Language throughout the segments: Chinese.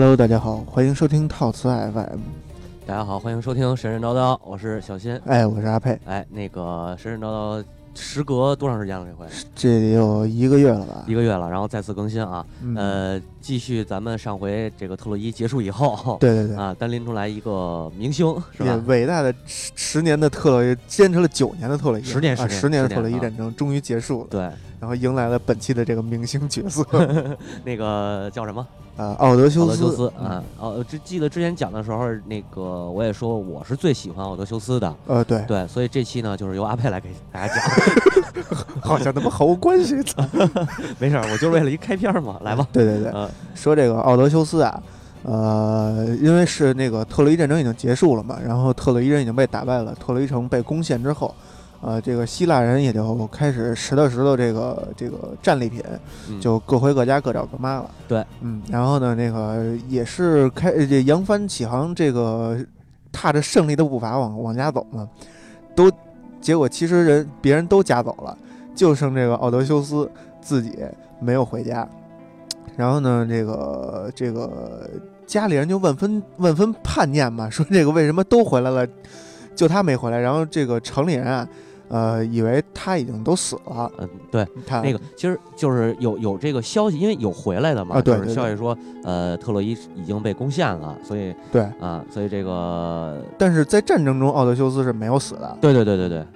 Hello，大家好，欢迎收听套词 FM。大家好，欢迎收听神神叨叨，我是小新。哎，我是阿佩。哎，那个神神叨叨，时隔多长时间了？这回这得有一个月了吧？一个月了，然后再次更新啊。嗯呃，继续咱们上回这个特洛伊结束以后，对对对，啊，单拎出来一个明星是吧？伟大的十十年的特洛伊，坚持了九年的特洛伊，啊，十年十年十年的特洛伊战争终于结束了，对，然后迎来了本期的这个明星角色，那个叫什么？啊，奥德修奥德修斯斯啊。哦，这记得之前讲的时候，那个我也说我是最喜欢奥德修斯的，呃，对，对，所以这期呢就是由阿佩来给大家讲，好像他妈毫无关系。没事儿，我就是为了一开篇儿嘛，来吧。对对对，呃，说这个奥德修斯啊，呃，因为是那个特洛伊战争已经结束了嘛，然后特洛伊人已经被打败了，特洛伊城被攻陷之后，呃，这个希腊人也就开始拾掇拾掇这个这个战利品，嗯就各回各家各找各妈了。对，嗯，然后呢，那个也是开这扬帆起航，这个踏着胜利的步伐往往家走嘛，都结果其实人别人都家走了，就剩这个奥德修斯自己没有回家。然后呢，这个这个家里人就万分万分叛念嘛，说这个为什么都回来了，就他没回来。然后这个城里人啊，呃，以为他已经都死了。嗯，对，他那个其实就是有有这个消息，因为有回来的嘛，就是啊对对消息说，呃，特洛伊已经被攻陷了，所以对，啊，所以这个，但是在战争中，奥德修斯是没有死的。对对对对对，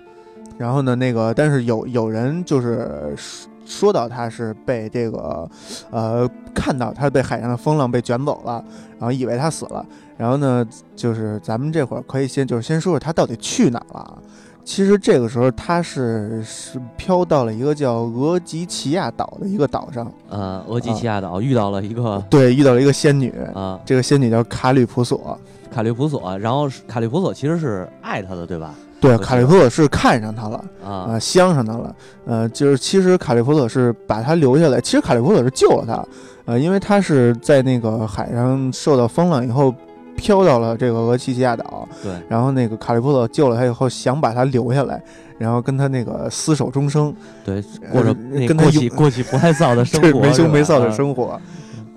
然后呢，那个但是有有人就是说说到他是被这个呃看到他被海上的风浪被卷走了，然后以为他死了。然后呢，就是咱们这会儿可以先就是先说说他到底去哪儿了啊。其实这个时候他是是飘到了一个叫俄吉奇亚岛的一个岛上，呃，俄吉奇亚岛遇到了一个对，遇到了一个仙女，啊这个仙女叫卡吕普索。卡吕普索，然后是卡吕普索其实是爱他的，对吧？对，卡吕普索是看上他了，啊啊，相上他了。呃，就是其实卡利普索是把他留下来，其实卡利普索是救了他，呃，因为他是在那个海上受到风浪以后。飘到了这个俄西西亚岛，对，然后那个卡利波特救了他以后，想把他留下来，然后跟他那个厮守终生，对，过着呃跟他有过起过起不太臊的生活，没羞没臊的。生活。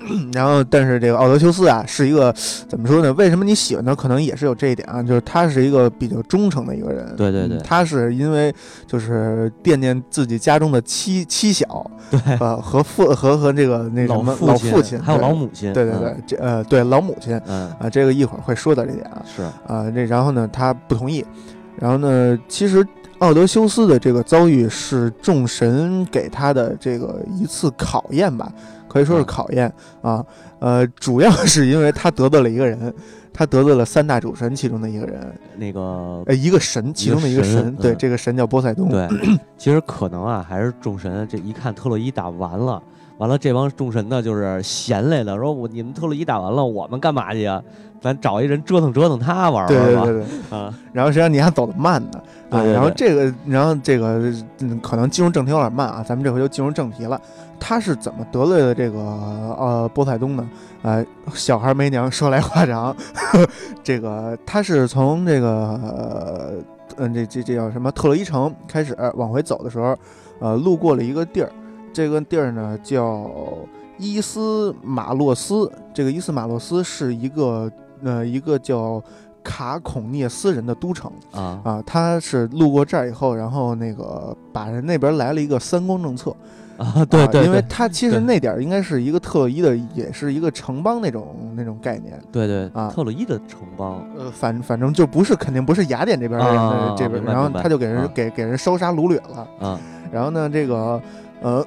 然后，但是这个奥德修斯啊，是一个怎么说呢？为什么你喜欢他？可能也是有这一点啊，就是他是一个比较忠诚的一个人。对对对嗯他是因为就是惦念自己家中的妻妻小，对，呃，和父和和这个那什么老父亲，还有对老母亲，对对对，这呃对老母亲嗯，啊，这个一会儿会说到这点啊是，啊，这然后呢，他不同意，然后呢，其实奥德修斯的这个遭遇是众神给他的这个一次考验吧，可以说是嗯考验啊，呃，主要是因为他得罪了一个人，他得罪了三大主神其中的一个人，那个呃，一个神其中的一个神，对，这个神叫波塞冬，对，其实可能啊，还是众神这一看特洛伊打完了，完了这帮众神呢就是闲来的，说我你们特洛伊打完了，我们干嘛去呀？咱找一人折腾折腾他玩对玩吧。对对对，啊，然后实际上你还走得慢呢，啊，对对然后这个，然后这个，嗯，可能进入正题有点慢啊，咱们这回就进入正题了。他是怎么得罪的这个呃波塞冬呢？呃，小孩没娘，说来话长。这个他是从这个呃嗯、这这这叫什么特洛伊城开始往回走的时候，呃，路过了一个地儿，这个地儿呢叫伊斯马洛斯。这个伊斯马洛斯是一个呃一个叫卡孔涅斯人的都城。啊。啊，他是路过这儿以后，然后那个把人那边来了一个三公政策，啊，对对，啊因为对。他其实那点儿应该是一个特洛伊的，也是一个城邦那种那种概念。对对啊。特洛伊的城邦，呃，反反正就不是肯定不是雅典这边的这边，然后他就给人、啊。给给人烧杀掳掠了。啊。然后呢，这个呃，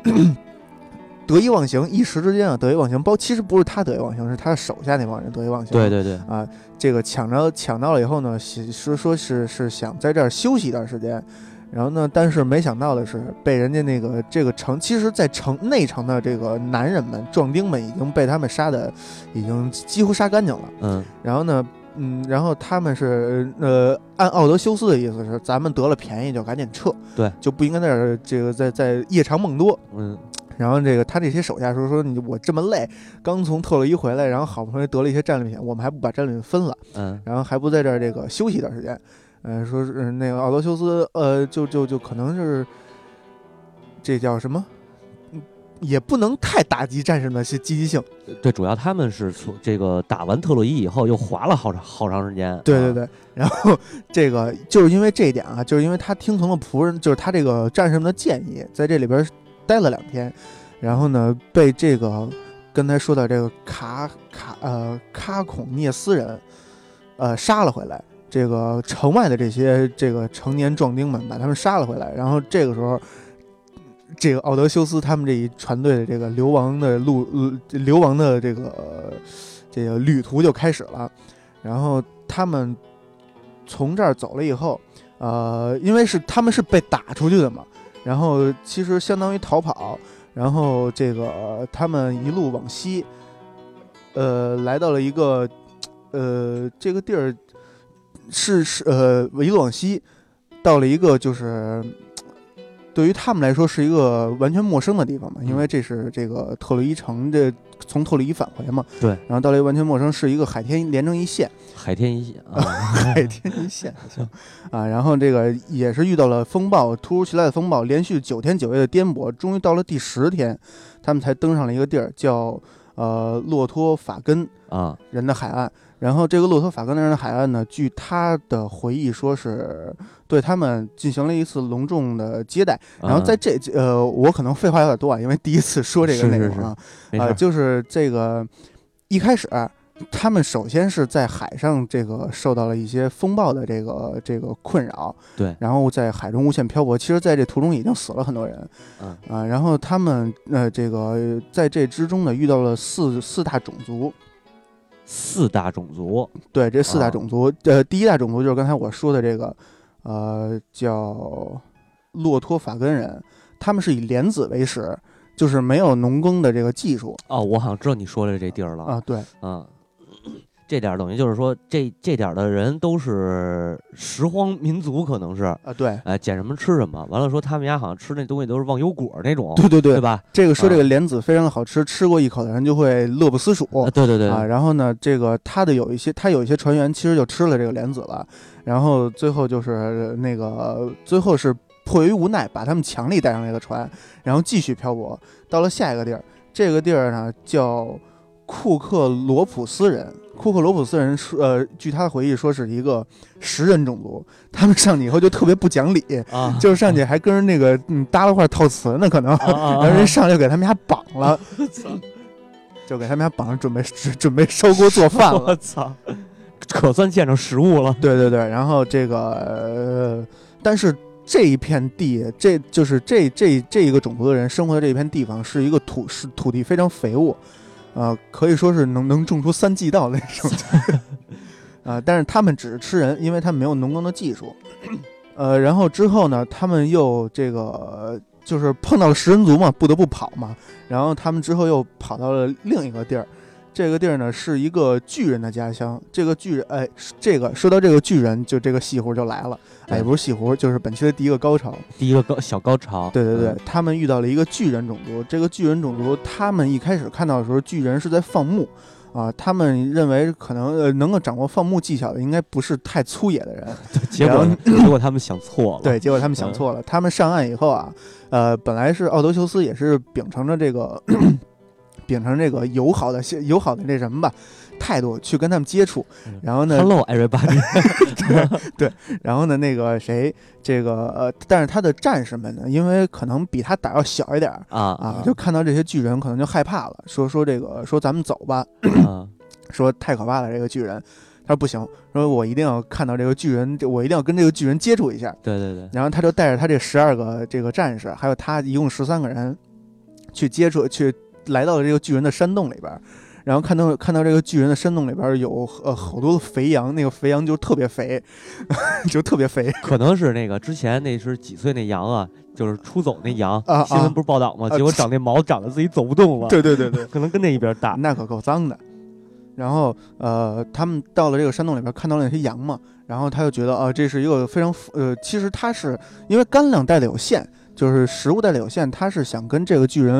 得意忘形，一时之间啊，得意忘形。包其实不是他得意忘形，是他手下那帮人得意忘形。对对对，啊，这个抢着抢到了以后呢，是说说是是想在这儿休息一段时间，然后呢，但是没想到的是被人家那个这个城，其实，在城内城的这个男人们壮丁们已经被他们杀的已经几乎杀干净了。嗯然后呢，嗯，然后他们是呃，按奥德修斯的意思是，咱们得了便宜就赶紧撤，对，就不应该在这儿这个在在夜长梦多。嗯然后这个他这些手下说说你我这么累，刚从特洛伊回来，然后好不容易得了一些战利品，我们还不把战利品分了，嗯然后还不在这儿这个休息一段时间，嗯、说是、呃那个奥德修斯，呃，就就就可能是这叫什么？嗯也不能太打击战士们的积积极性。对，主要他们是从这个打完特洛伊以后又滑了好长好长时间。啊，对对对，然后这个就是因为这一点啊，就是因为他听从了仆人，就是他这个战士们的建议，在这里边待了两天，然后呢被这个刚才说的这个卡卡呃卡孔涅斯人呃杀了回来。这个城外的这些这个成年壮丁们把他们杀了回来，然后这个时候，这个奥德修斯他们这一船队的这个流亡的路呃流亡的这个、这个旅途就开始了，然后他们从这儿走了以后，呃，因为是他们是被打出去的嘛，然后其实相当于逃跑，然后这个他们一路往西，呃，来到了一个呃这个地儿。是是呃，一路往西，到了一个就是对于他们来说是一个完全陌生的地方嘛，因为这是这个特洛伊城这从特洛伊返回嘛，对，然后到了一个完全陌生，是一个海天连成一线，海天一线啊，海天一线行。啊，然后这个也是遇到了风暴，突如其来的风暴，连续九天九夜的颠簸，终于到了第十天，他们才登上了一个地儿，叫呃洛托法根啊。人的海岸。然后这个洛托法根人的海岸呢，据他的回忆说是对他们进行了一次隆重的接待。然后在这呃，我可能废话有点多啊，因为第一次说这个内容啊，啊，就是这个一开始他们首先是在海上这个受到了一些风暴的这个这个困扰，对，然后在海中无限漂泊。其实在这途中已经死了很多人，嗯啊，然后他们呃这个在这之中呢遇到了四四大种族。四大种族，对，这四大种族，呃，第一大种族就是刚才我说的这个，呃，叫洛托法根人，他们是以莲子为食，就是没有农耕的这个技术。哦，我好像知道你说的这地儿了啊，对，啊。这点等于就是说，这这点的人都是拾荒民族，可能是啊，对，哎，捡什么吃什么。完了说他们家好像吃那东西都是忘忧果那种，对对对，对吧？这个说这个莲子非常的好吃，吃过一口的人就会乐不思蜀。对对对啊，然后呢，这个他的有一些，他有一些船员其实就吃了这个莲子了，然后最后就是那个最后是迫于无奈，把他们强力带上这个船，然后继续漂泊到了下一个地儿。这个地儿呢叫库克罗普斯人。库克罗普斯人说，呃，据他的回忆说是一个食人种族，他们上去以后就特别不讲理啊，就是上去还跟人那个嗯搭了块套瓷呢，可能，然后人上来 就给他们家绑了，就给他们家绑上准备准备烧锅做饭了，我操，可算见着食物了。对对对，然后这个，呃，但是这一片地，这就是这这这一个种族的人生活的这一片地方是一个土是土地非常肥沃。啊，可以说是能能种出三季稻那种，啊，但是他们只是吃人，因为他们没有农耕的技术，呃，然后之后呢，他们又这个就是碰到了食人族嘛，不得不跑嘛，然后他们之后又跑到了另一个地儿。这个地儿呢是一个巨人的家乡。这个巨人，哎，这个说到这个巨人，就这个戏活就来了。哎，不是戏湖，就是本期的第一个高潮，第一个高小高潮。对对对，他们遇到了一个巨人种族。这个巨人种族，他们一开始看到的时候，巨人是在放牧，啊，他们认为可能呃能够掌握放牧技巧的，应该不是太粗野的人。结果 结果他们想错了。对，结果他们想错了。他们上岸以后啊，呃，本来是奥德修斯也是秉承着这个。秉承这个友好的、友好的那什么吧态度去跟他们接触，然后呢，Hello everybody，对，然后呢，那个谁，这个呃，但是他的战士们呢，因为可能比他胆要小一点啊啊，就看到这些巨人可能就害怕了，说说这个说咱们走吧，说太可怕了这个巨人，他说不行，说我一定要看到这个巨人，我一定要跟这个巨人接触一下，对对对，然后他就带着他这十二个这个战士，还有他一共十三个人去接触去。来到了这个巨人的山洞里边，然后看到看到这个巨人的山洞里边有呃好多的肥羊，那个肥羊就特别肥，就特别肥。可能是那个之前那是几岁那羊啊，就是出走那羊，新闻不是报道吗？结果长那毛长得自己走不动了。对对对对，可能跟那一边大，那可够脏的。然后呃，他们到了这个山洞里边，看到了那些羊嘛，然后他就觉得啊，这是一个非常呃，其实他是因为干粮带的有限。就是食物带来有限，他是想跟这个巨人，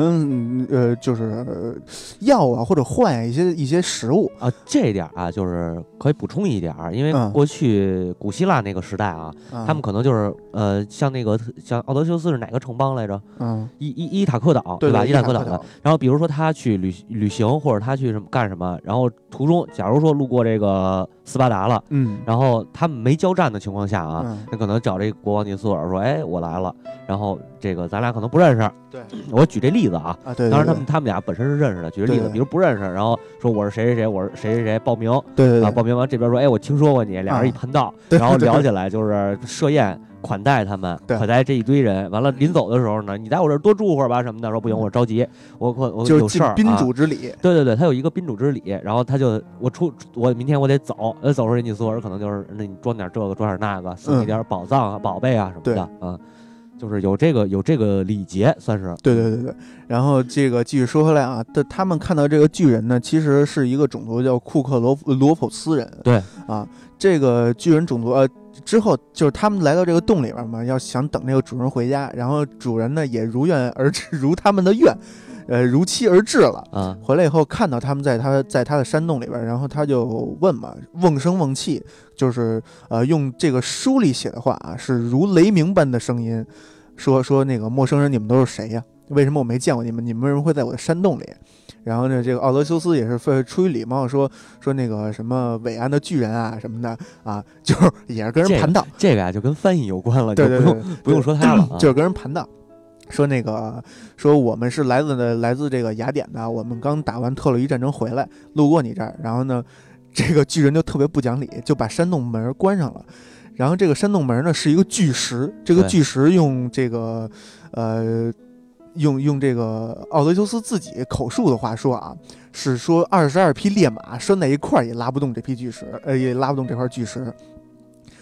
嗯呃，就是呃要啊或者换啊一些一些食物。啊，这一点儿啊，就是可以补充一点儿，因为嗯过去古希腊那个时代啊，啊他们可能就是呃，像那个像奥德修斯是哪个城邦来着？嗯，伊伊伊塔克岛？对吧伊塔克岛的。然后比如说他去旅旅行，或者他去什么干什么，然后途中假如说路过这个斯巴达了，嗯然后他们没交战的情况下啊，嗯那可能找这个国王尼索尔说，哎，我来了，然后这个咱俩可能不认识。对，我举这例子啊。啊对，当然，他们他们俩本身是认识的。举个例子，比如不认识，然后说我是谁谁谁，我是谁谁谁，报名啊，对对啊报名完这边说，哎，我听说过你，俩人一啊盘道，对然后聊起来就是设宴款待他们，对款待这一堆人。完了临走的时候呢，你在我这儿多住会儿吧什么的，说不行，我着急，我我我就有事儿、啊。宾主之礼。对对对，他有一个宾主之礼，然后他就我出我明天我得走，呃，走时候人家索尔可能就是那你装点这个装点那个，送你点宝藏啊、宝贝啊什么的啊，就是有这个有这个礼节，算是对对对对，然后这个继续说回来啊，的他们看到这个巨人呢，其实是一个种族叫库克罗罗普斯人。对啊，这个巨人种族呃之后就是他们来到这个洞里边嘛，要想等这个主人回家，然后主人呢也如愿而至，如他们的愿，呃如期而至了。啊，回来以后看到他们在他在他的山洞里边，然后他就问嘛，瓮声瓮气，就是呃用这个书里写的话啊，是如雷鸣般的声音，说说那个陌生人，你们都是谁呀？为什么我没见过你们？你们为什么会在我的山洞里？然后呢，这个奥德修斯也是非出于礼貌说说那个什么伟岸的巨人啊什么的啊，就是也是跟人盘道，这个啊就跟翻译有关了，对对对就不用，不用说他了啊，就是跟人盘道，说那个说我们是来自的来自这个雅典的，我们刚打完特洛伊战争回来，路过你这儿，然后呢，这个巨人就特别不讲理，就把山洞门关上了。然后这个山洞门呢是一个巨石，这个巨石用这个呃用用这个奥德修斯自己口述的话说啊，是说二十二匹烈马拴在一块儿也拉不动这匹巨石，呃也拉不动这块巨石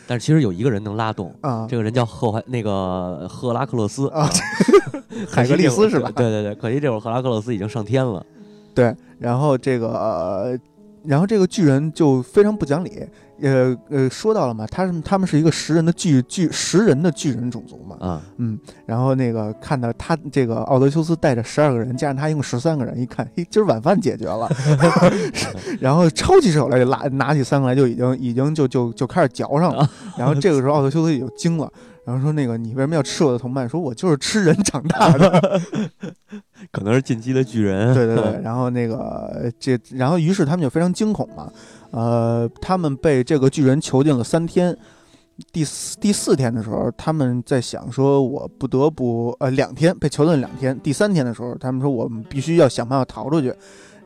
但是其实有一个人能拉动，啊。这个人叫赫怀那个赫拉克勒斯啊 海格力斯是吧对对对，可惜这会儿赫拉克勒斯已经上天了。对，然后这个、呃，然后这个巨人就非常不讲理，呃呃，说到了嘛，他是他们是一个食人的巨巨食人的巨人种族嘛，啊，嗯，然后那个看到他这个奥德修斯带着十二个人，加上他一共十三个人，一看，嘿，今儿晚饭解决了，然后抄起手来就拉拿起三个来就已经已经就就就开始嚼上了，然后这个时候奥德修斯也就惊了。然后说那个你为什么要吃我的同伴？说我就是吃人长大的。可能是进击的巨人。对对对，然后那个这，然后于是他们就非常惊恐嘛，呃，他们被这个巨人囚禁了三天，第四第四天的时候，他们在想说，我不得不呃两天被囚禁了两天，第三天的时候，他们说我们必须要想办法逃出去。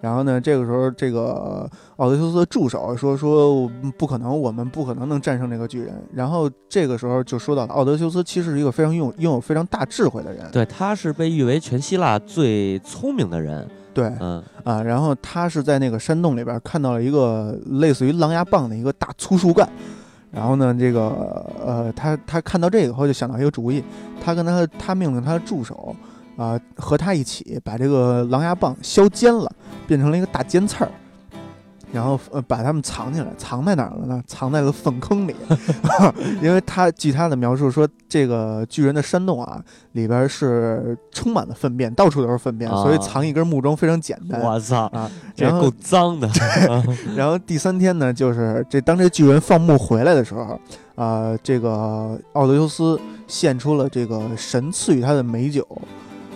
然后呢，这个时候，这个奥德修斯的助手说说不可能，我们不可能能战胜这个巨人。然后这个时候就说到了，奥德修斯其实是一个非常拥拥有非常大智慧的人。对，他是被誉为全希腊最聪明的人。对，嗯，啊，然后他是在那个山洞里边看到了一个类似于狼牙棒的一个大粗树干，然后呢，这个呃，他他看到这个以后就想到一个主意，他跟他他命令他的助手啊、和他一起把这个狼牙棒削尖了，变成了一个大尖刺儿。然后呃把它们藏起来，藏在哪儿了呢？藏在了粪坑里，因为他据他的描述说，这个巨人的山洞啊，里边是充满了粪便，到处都是粪便，所以啊藏一根木桩非常简单。我操，啊，然后这够脏的。然后第三天呢，就是这当这巨人放牧回来的时候，啊，这个奥德修斯献出了这个神赐予他的美酒，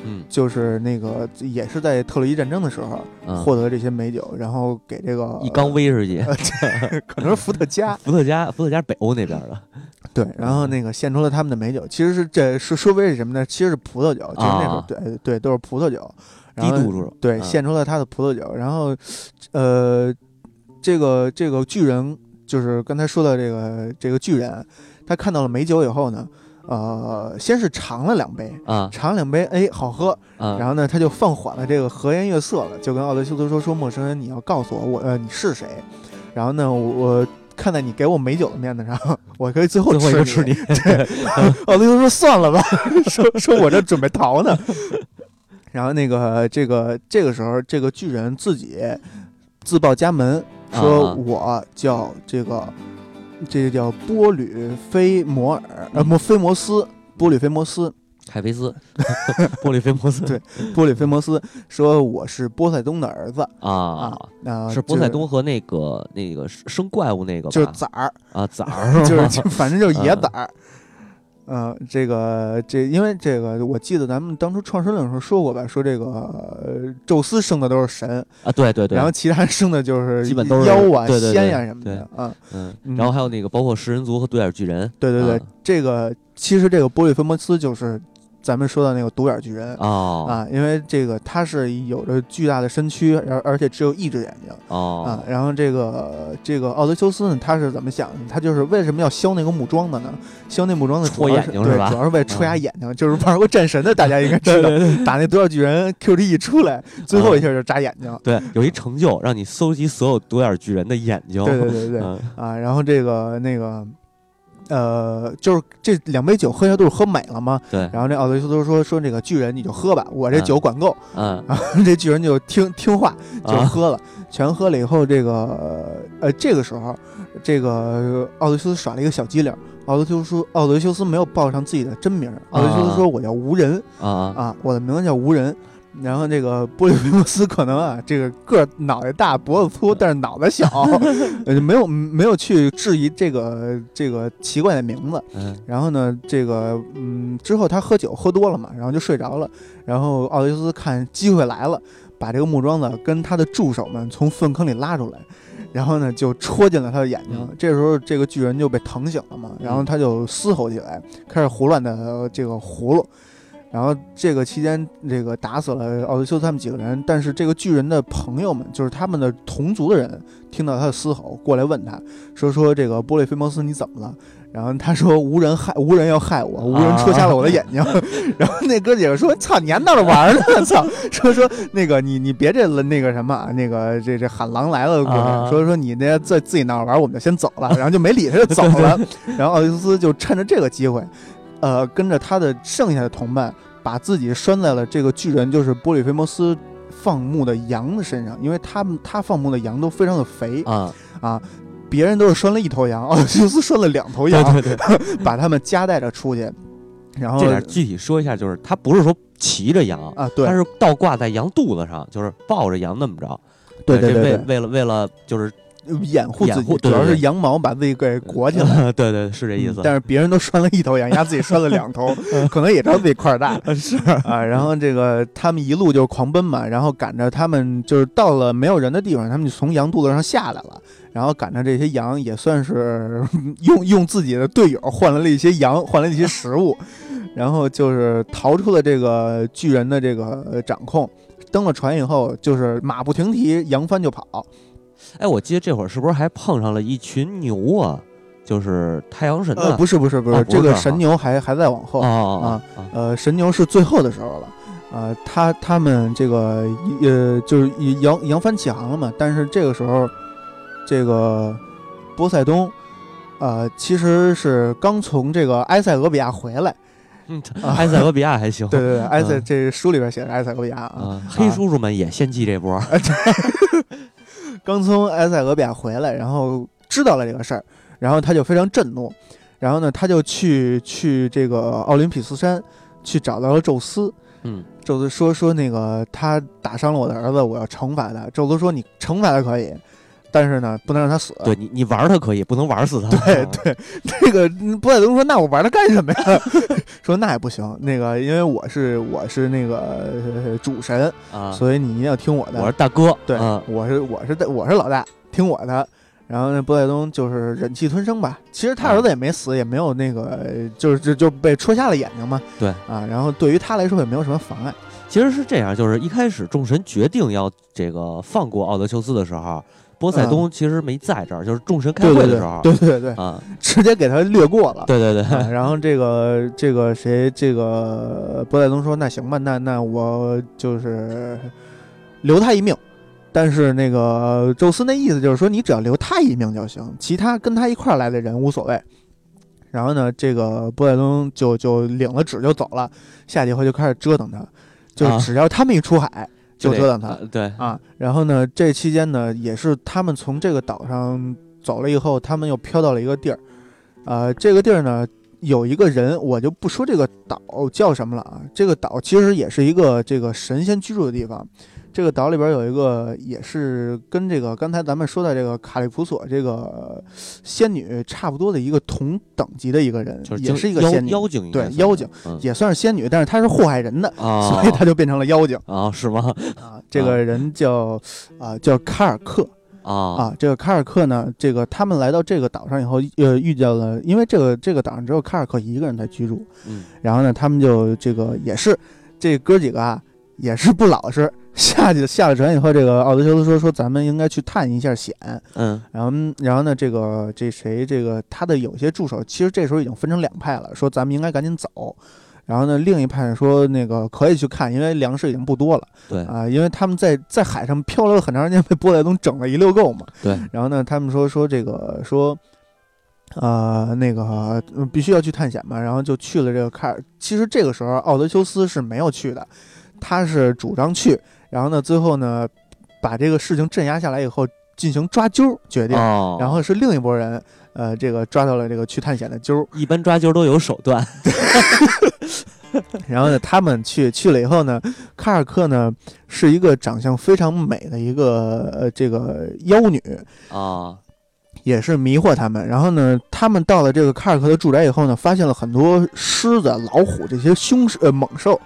嗯。就是那个也是在特洛伊战争的时候嗯，获得这些美酒，然后给这个一缸威士忌，可能是伏特加，伏特加，伏特加是北欧那边的。对，然后那个献出了他们的美酒，其实是这是说威是什么呢？其实是葡萄酒，就是那时候啊。对对都是葡萄酒，然后低度数，对，嗯。献出了他的葡萄酒，然后，呃，这个这个巨人就是刚才说的这个这个巨人，他看到了美酒以后呢，呃，先是尝了两杯，啊尝了两杯，哎，好喝，啊，然后呢，他就放缓了这个和颜悦色了，就跟奥德修斯说：“说陌生人，你要告诉我，我呃你是谁？然后呢，我我看在你给我美酒的面子上，我可以最后吃吃你。奥德修斯说：“算了吧，说说我这准备逃呢。”然后那个这个这个时候，这个巨人自己自报家门，说啊我叫这个这个叫波吕菲摩尔，呃，嗯。莫菲摩斯，波吕菲摩斯。海菲斯，波吕菲摩斯，对波吕菲摩斯说我是波塞冬的儿子。啊啊，是波塞冬和那个那个生怪物那个吧，就是崽儿。啊崽儿，就是反正就是野崽儿。嗯，这个这因为这个，我记得咱们当初创世论的时候说过吧，说这个呃宙斯生的都是神啊，对对对，然后其他人生的就是基本都是妖啊、对对对仙呀什么对的啊。嗯，嗯然后还有那个包括食人族和独眼巨人，对对对啊，这个其实这个波利芬摩斯就是咱们说的那个独眼巨人哦啊，因为这个他是有着巨大的身躯，而而且只有一只眼睛。啊哦，然后这个这个奥德修斯呢，他是怎么想的？他就是为什么要削那个木桩的呢？削那木桩的主戳要对眼睛是吧主要是为戳瞎眼睛，就是玩过战神的，大家应该知道，打那独眼巨人 QTE 一出来，最后一下就扎眼睛。对，有一成就让你搜集所有独眼巨人的眼睛，对对对对 嗯啊，然后这个那个。呃，就是这两杯酒喝下肚，喝美了嘛。对，然后那奥德修斯说说那个巨人你就喝吧，我这嗯酒管够。嗯 然后这巨人就听听话，就啊喝了，全喝了以后，这个呃，这个时候，这个奥德修斯耍了一个小机灵。奥德修斯奥德修斯没有报上自己的真名，奥德修斯说：“我叫无人啊啊啊，我的名字叫无人。”然后这个波利菲莫斯可能啊，这个个儿脑袋大，脖子粗，但是脑袋小，呃，就没有没有去质疑这个这个奇怪的名字。嗯然后呢，这个嗯，之后他喝酒喝多了嘛，然后就睡着了。然后奥德修斯看机会来了，把这个木桩子跟他的助手们从粪坑里拉出来，然后呢就戳进了他的眼睛。嗯这时候这个巨人就被疼醒了嘛，然后他就嘶吼起来，开始胡乱的这个葫芦。然后这个期间，这个打死了奥德修斯他们几个人，但是这个巨人的朋友们，就是他们的同族的人，听到他的嘶吼，过来问他说：“说这个波利菲摩斯你怎么了？”然后他说：“无人害，无人要害我，无人戳瞎了我的眼睛。然后那哥几个说：“操，你还闹着玩呢？操！说说那个你你别这那个什么啊，那个这这喊狼来了说说你那自自己闹着玩，我们就先走了。然后就没理他就走了。然后奥迪斯就趁着这个机会，呃，跟着他的剩下的同伴，把自己拴在了这个巨人，就是波利菲摩斯放牧的羊的身上，因为他们他放牧的羊都非常的肥啊，啊。别人都是拴了一头羊，奥迪修斯拴了两头羊，对对，把他们夹带着出去。然后这点具体说一下，就是他不是说骑着羊，啊，对他是倒挂在羊肚子上，就是抱着羊那么着。这对对对为为了为了就是掩护自己，主要是羊毛把自己给裹起来。对对是这意思。嗯但是别人都拴了一头羊，丫自己拴了两头，可能也知道自己块儿大 是啊。然后这个他们一路就狂奔嘛，然后赶着他们就是到了没有人的地方，他们就从羊肚子上下来了，然后赶着这些羊也算是用用自己的队友换来了一些羊，换来了一些食物，然后就是逃出了这个巨人的这个呃掌控。登了船以后，就是马不停蹄，扬帆就跑。哎，我记得这会儿是不是还碰上了一群牛啊？就是太阳神的，呃，不是不是不是，这个神牛还还在往后啊哦哦呃，神牛是最后的时候了，呃，他他们这个呃就是扬扬帆起航了嘛，但是这个时候，这个波塞冬，呃，其实是刚从这个埃塞俄比亚回来，嗯，埃塞俄比亚还行。对对对，埃塞嗯这书里边写的埃塞俄比亚啊，啊，黑叔叔们也献祭这波。刚从埃塞俄比亚回来，然后知道了这个事儿，然后他就非常震怒，然后呢，他就去去这个奥林匹斯山去找到了宙斯，嗯，宙斯说说那个他打伤了我的儿子，我要惩罚他。宙斯说你惩罚他可以，但是呢，不能让他死。对你，你玩他可以，不能玩死他。对对，那个波塞冬说：“那我玩他干什么呀？” 说那也不行，那个因为我是我是那个、呃主神，啊，所以你一定要听我的。我是大哥。对，嗯我是我是我是老大，听我的。然后那波塞冬就是忍气吞声吧。其实他儿子也没死，也没有那个，就是就就被戳瞎了眼睛嘛。对啊，然后对于他来说也没有什么妨碍。其实是这样，就是一开始众神决定要这个放过奥德修斯的时候，波塞冬其实没在这儿，就是众神开会的时候。对对对，啊，直接给他略过了。对对对，啊然后这个这个谁这个波塞冬说：“那行吧，那那我就是留他一命。”但是那个宙斯那意思就是说，你只要留他一命就行，其他跟他一块儿来的人无所谓。然后呢，这个波塞冬就就领了旨就走了，下几回就开始折腾他，就啊只要他们一出海就得折腾他。啊对，啊，然后呢，这期间呢，也是他们从这个岛上走了以后，他们又飘到了一个地儿，呃，这个地儿呢，有一个人，我就不说这个岛叫什么了啊，这个岛其实也是一个这个神仙居住的地方。这个岛里边有一个，也是跟这个刚才咱们说的这个卡利普索这个仙女差不多的一个同等级的一个人，就是也是一个妖仙女，对妖精嗯也算是仙女，但是她是祸害人的，啊，所以她就变成了妖精啊是吗？啊。这个人叫啊、叫卡尔克啊啊，这个卡尔克呢，这个他们来到这个岛上以后，呃，遇见了，因为这个这个岛上只有卡尔克一个人在居住，嗯然后呢，他们就这个也是这哥几个啊，也是不老实。下去下了船以后，这个奥德修斯说说咱们应该去探一下险。嗯然后然后呢，这个这谁这个他的有些助手，其实这时候已经分成两派了，说咱们应该赶紧走。然后呢，另一派说那个可以去看，因为粮食已经不多了对啊、因为他们在在海上漂流了很长时间，被波塞冬整了一溜够嘛。对，然后呢，他们说说这个说，呃，那个、呃必须要去探险嘛，然后就去了这个卡尔。其实这个时候奥德修斯是没有去的，他是主张去，然后呢，最后呢，把这个事情镇压下来以后，进行抓阄决定，哦，然后是另一拨人，呃，这个抓到了这个去探险的阄，一般抓阄都有手段，然后呢，他们去去了以后呢，卡尔克呢是一个长相非常美的一个呃这个妖女，啊也是迷惑他们。然后呢，他们到了这个卡尔克的住宅以后呢，发现了很多狮子、老虎这些凶呃猛兽。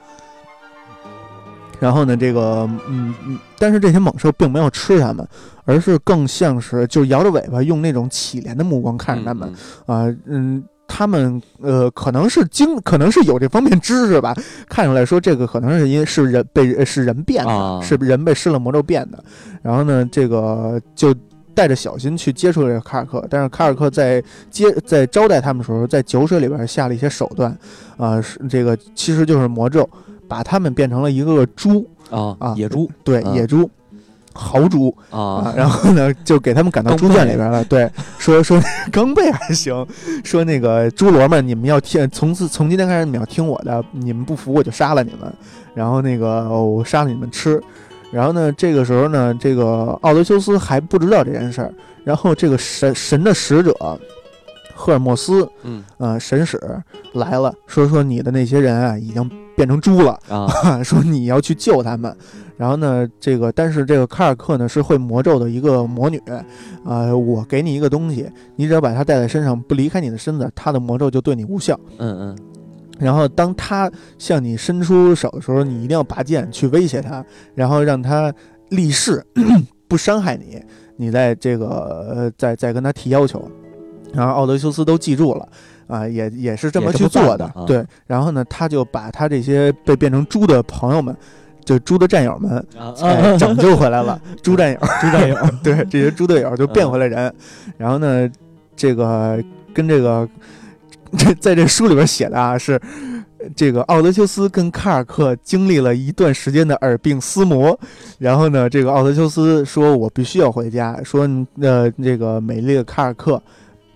然后呢，这个嗯嗯，但是这些猛兽并没有吃他们，而是更像是就摇着尾巴，用那种乞怜的目光看着他们嗯啊嗯。他们呃，可能是经，可能是有这方面知识吧，看出来说这个可能是因为是人被呃是人变的，啊是人被施了魔咒变的。然后呢，这个就带着小心去接触这个卡尔克，但是卡尔克在接在招待他们的时候，在酒水里边下了一些手段，啊、是这个其实就是魔咒，把他们变成了一个个猪，啊啊野猪对，啊野猪。豪猪啊啊，然后呢，就给他们赶到猪圈里边了。对，说说 钢贝还行，说那个猪罗们，你们要听，从此从今天开始你们要听我的，你们不服我就杀了你们，然后那个、哦我杀了你们吃。然后呢，这个时候呢，这个奥德修斯还不知道这件事儿。然后这个神神的使者赫尔墨斯，嗯呃，神使来了，说说你的那些人啊，已经变成猪了。啊说你要去救他们，然后呢，这个但是这个卡尔克呢是会魔咒的一个魔女，呃，我给你一个东西，你只要把它带在身上，不离开你的身子，它的魔咒就对你无效。嗯嗯然后当他向你伸出手的时候，你一定要拔剑去威胁他，然后让他立誓 不伤害你，你在这个呃再再跟他提要求。然后奥德修斯都记住了。啊，也也是这么去做的，的啊对。然后呢，他就把他这些被变成猪的朋友们，就猪的战友们，啊哎，拯救回来了。猪战友，猪战友对 这些猪队友就变回来人。然后呢，这个跟这个这 在这书里边写的啊是。这个奥德修斯跟卡尔克经历了一段时间的耳鬓厮磨，然后呢，这个奥德修斯说：“我必须要回家。”说：“呃，这个美丽的卡尔克，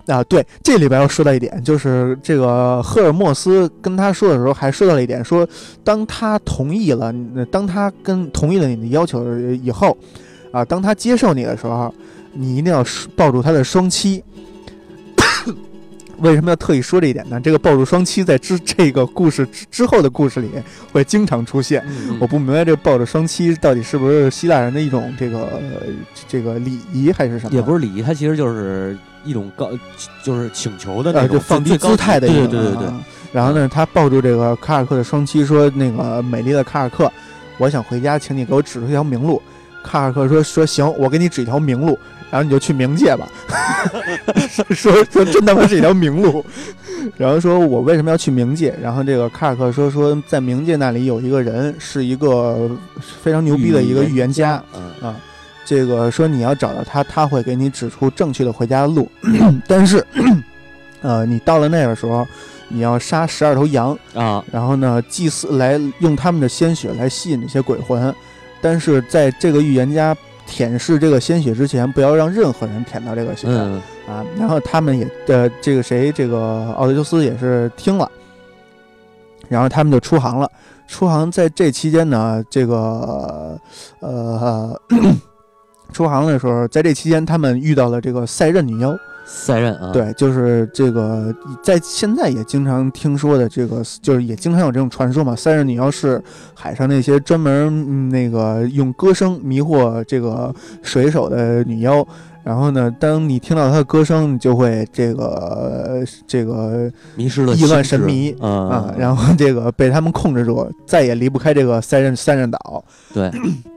啊，对，这里边要说到一点，就是这个赫尔墨斯跟他说的时候，还说到了一点，说当他同意了，当他跟同意了你的要求以后，啊，当他接受你的时候，你一定要抱住他的双膝。为什么要特意说这一点呢？这个抱住双膝在之这个故事之之后的故事里会经常出现。嗯我不明白这抱着双膝到底是不是希腊人的一种这个、呃这个礼仪还是什么？也不是礼仪，它其实就是一种高，就是请求的那呃，种就放低姿态的一种，对对对对对，啊然后呢，他抱住这个卡尔克的双膝，说：“那个美丽的卡尔克，我想回家，请你给我指出一条明路。”卡尔克说：“说行，我给你指一条明路，然后你就去冥界吧。说”说真他妈是一条明路。然后说我为什么要去冥界？然后这个卡尔克说说在冥界那里有一个人是一个非常牛逼的一个预言家，嗯啊，这个说你要找到他，他会给你指出正确的回家的路。但是，呃，你到了那个时候，你要杀十二头羊，啊然后呢，祭祀来用他们的鲜血来吸引那些鬼魂。但是在这个预言家舔舐这个鲜血之前，不要让任何人舔到这个血、嗯啊。然后他们也呃，这个谁，这个奥德修斯也是听了，然后他们就出航了。出航在这期间呢，这个呃，出航的时候，在这期间他们遇到了这个赛壬女妖赛壬啊，，对，就是这个在现在也经常听说的这个，就是也经常有这种传说嘛。赛壬女妖是海上那些专门、嗯那个用歌声迷惑这个水手的女妖。然后呢，当你听到她的歌声，你就会这个这个迷失了意乱神迷嗯啊，然后这个被他们控制住，再也离不开这个赛壬赛壬岛。对，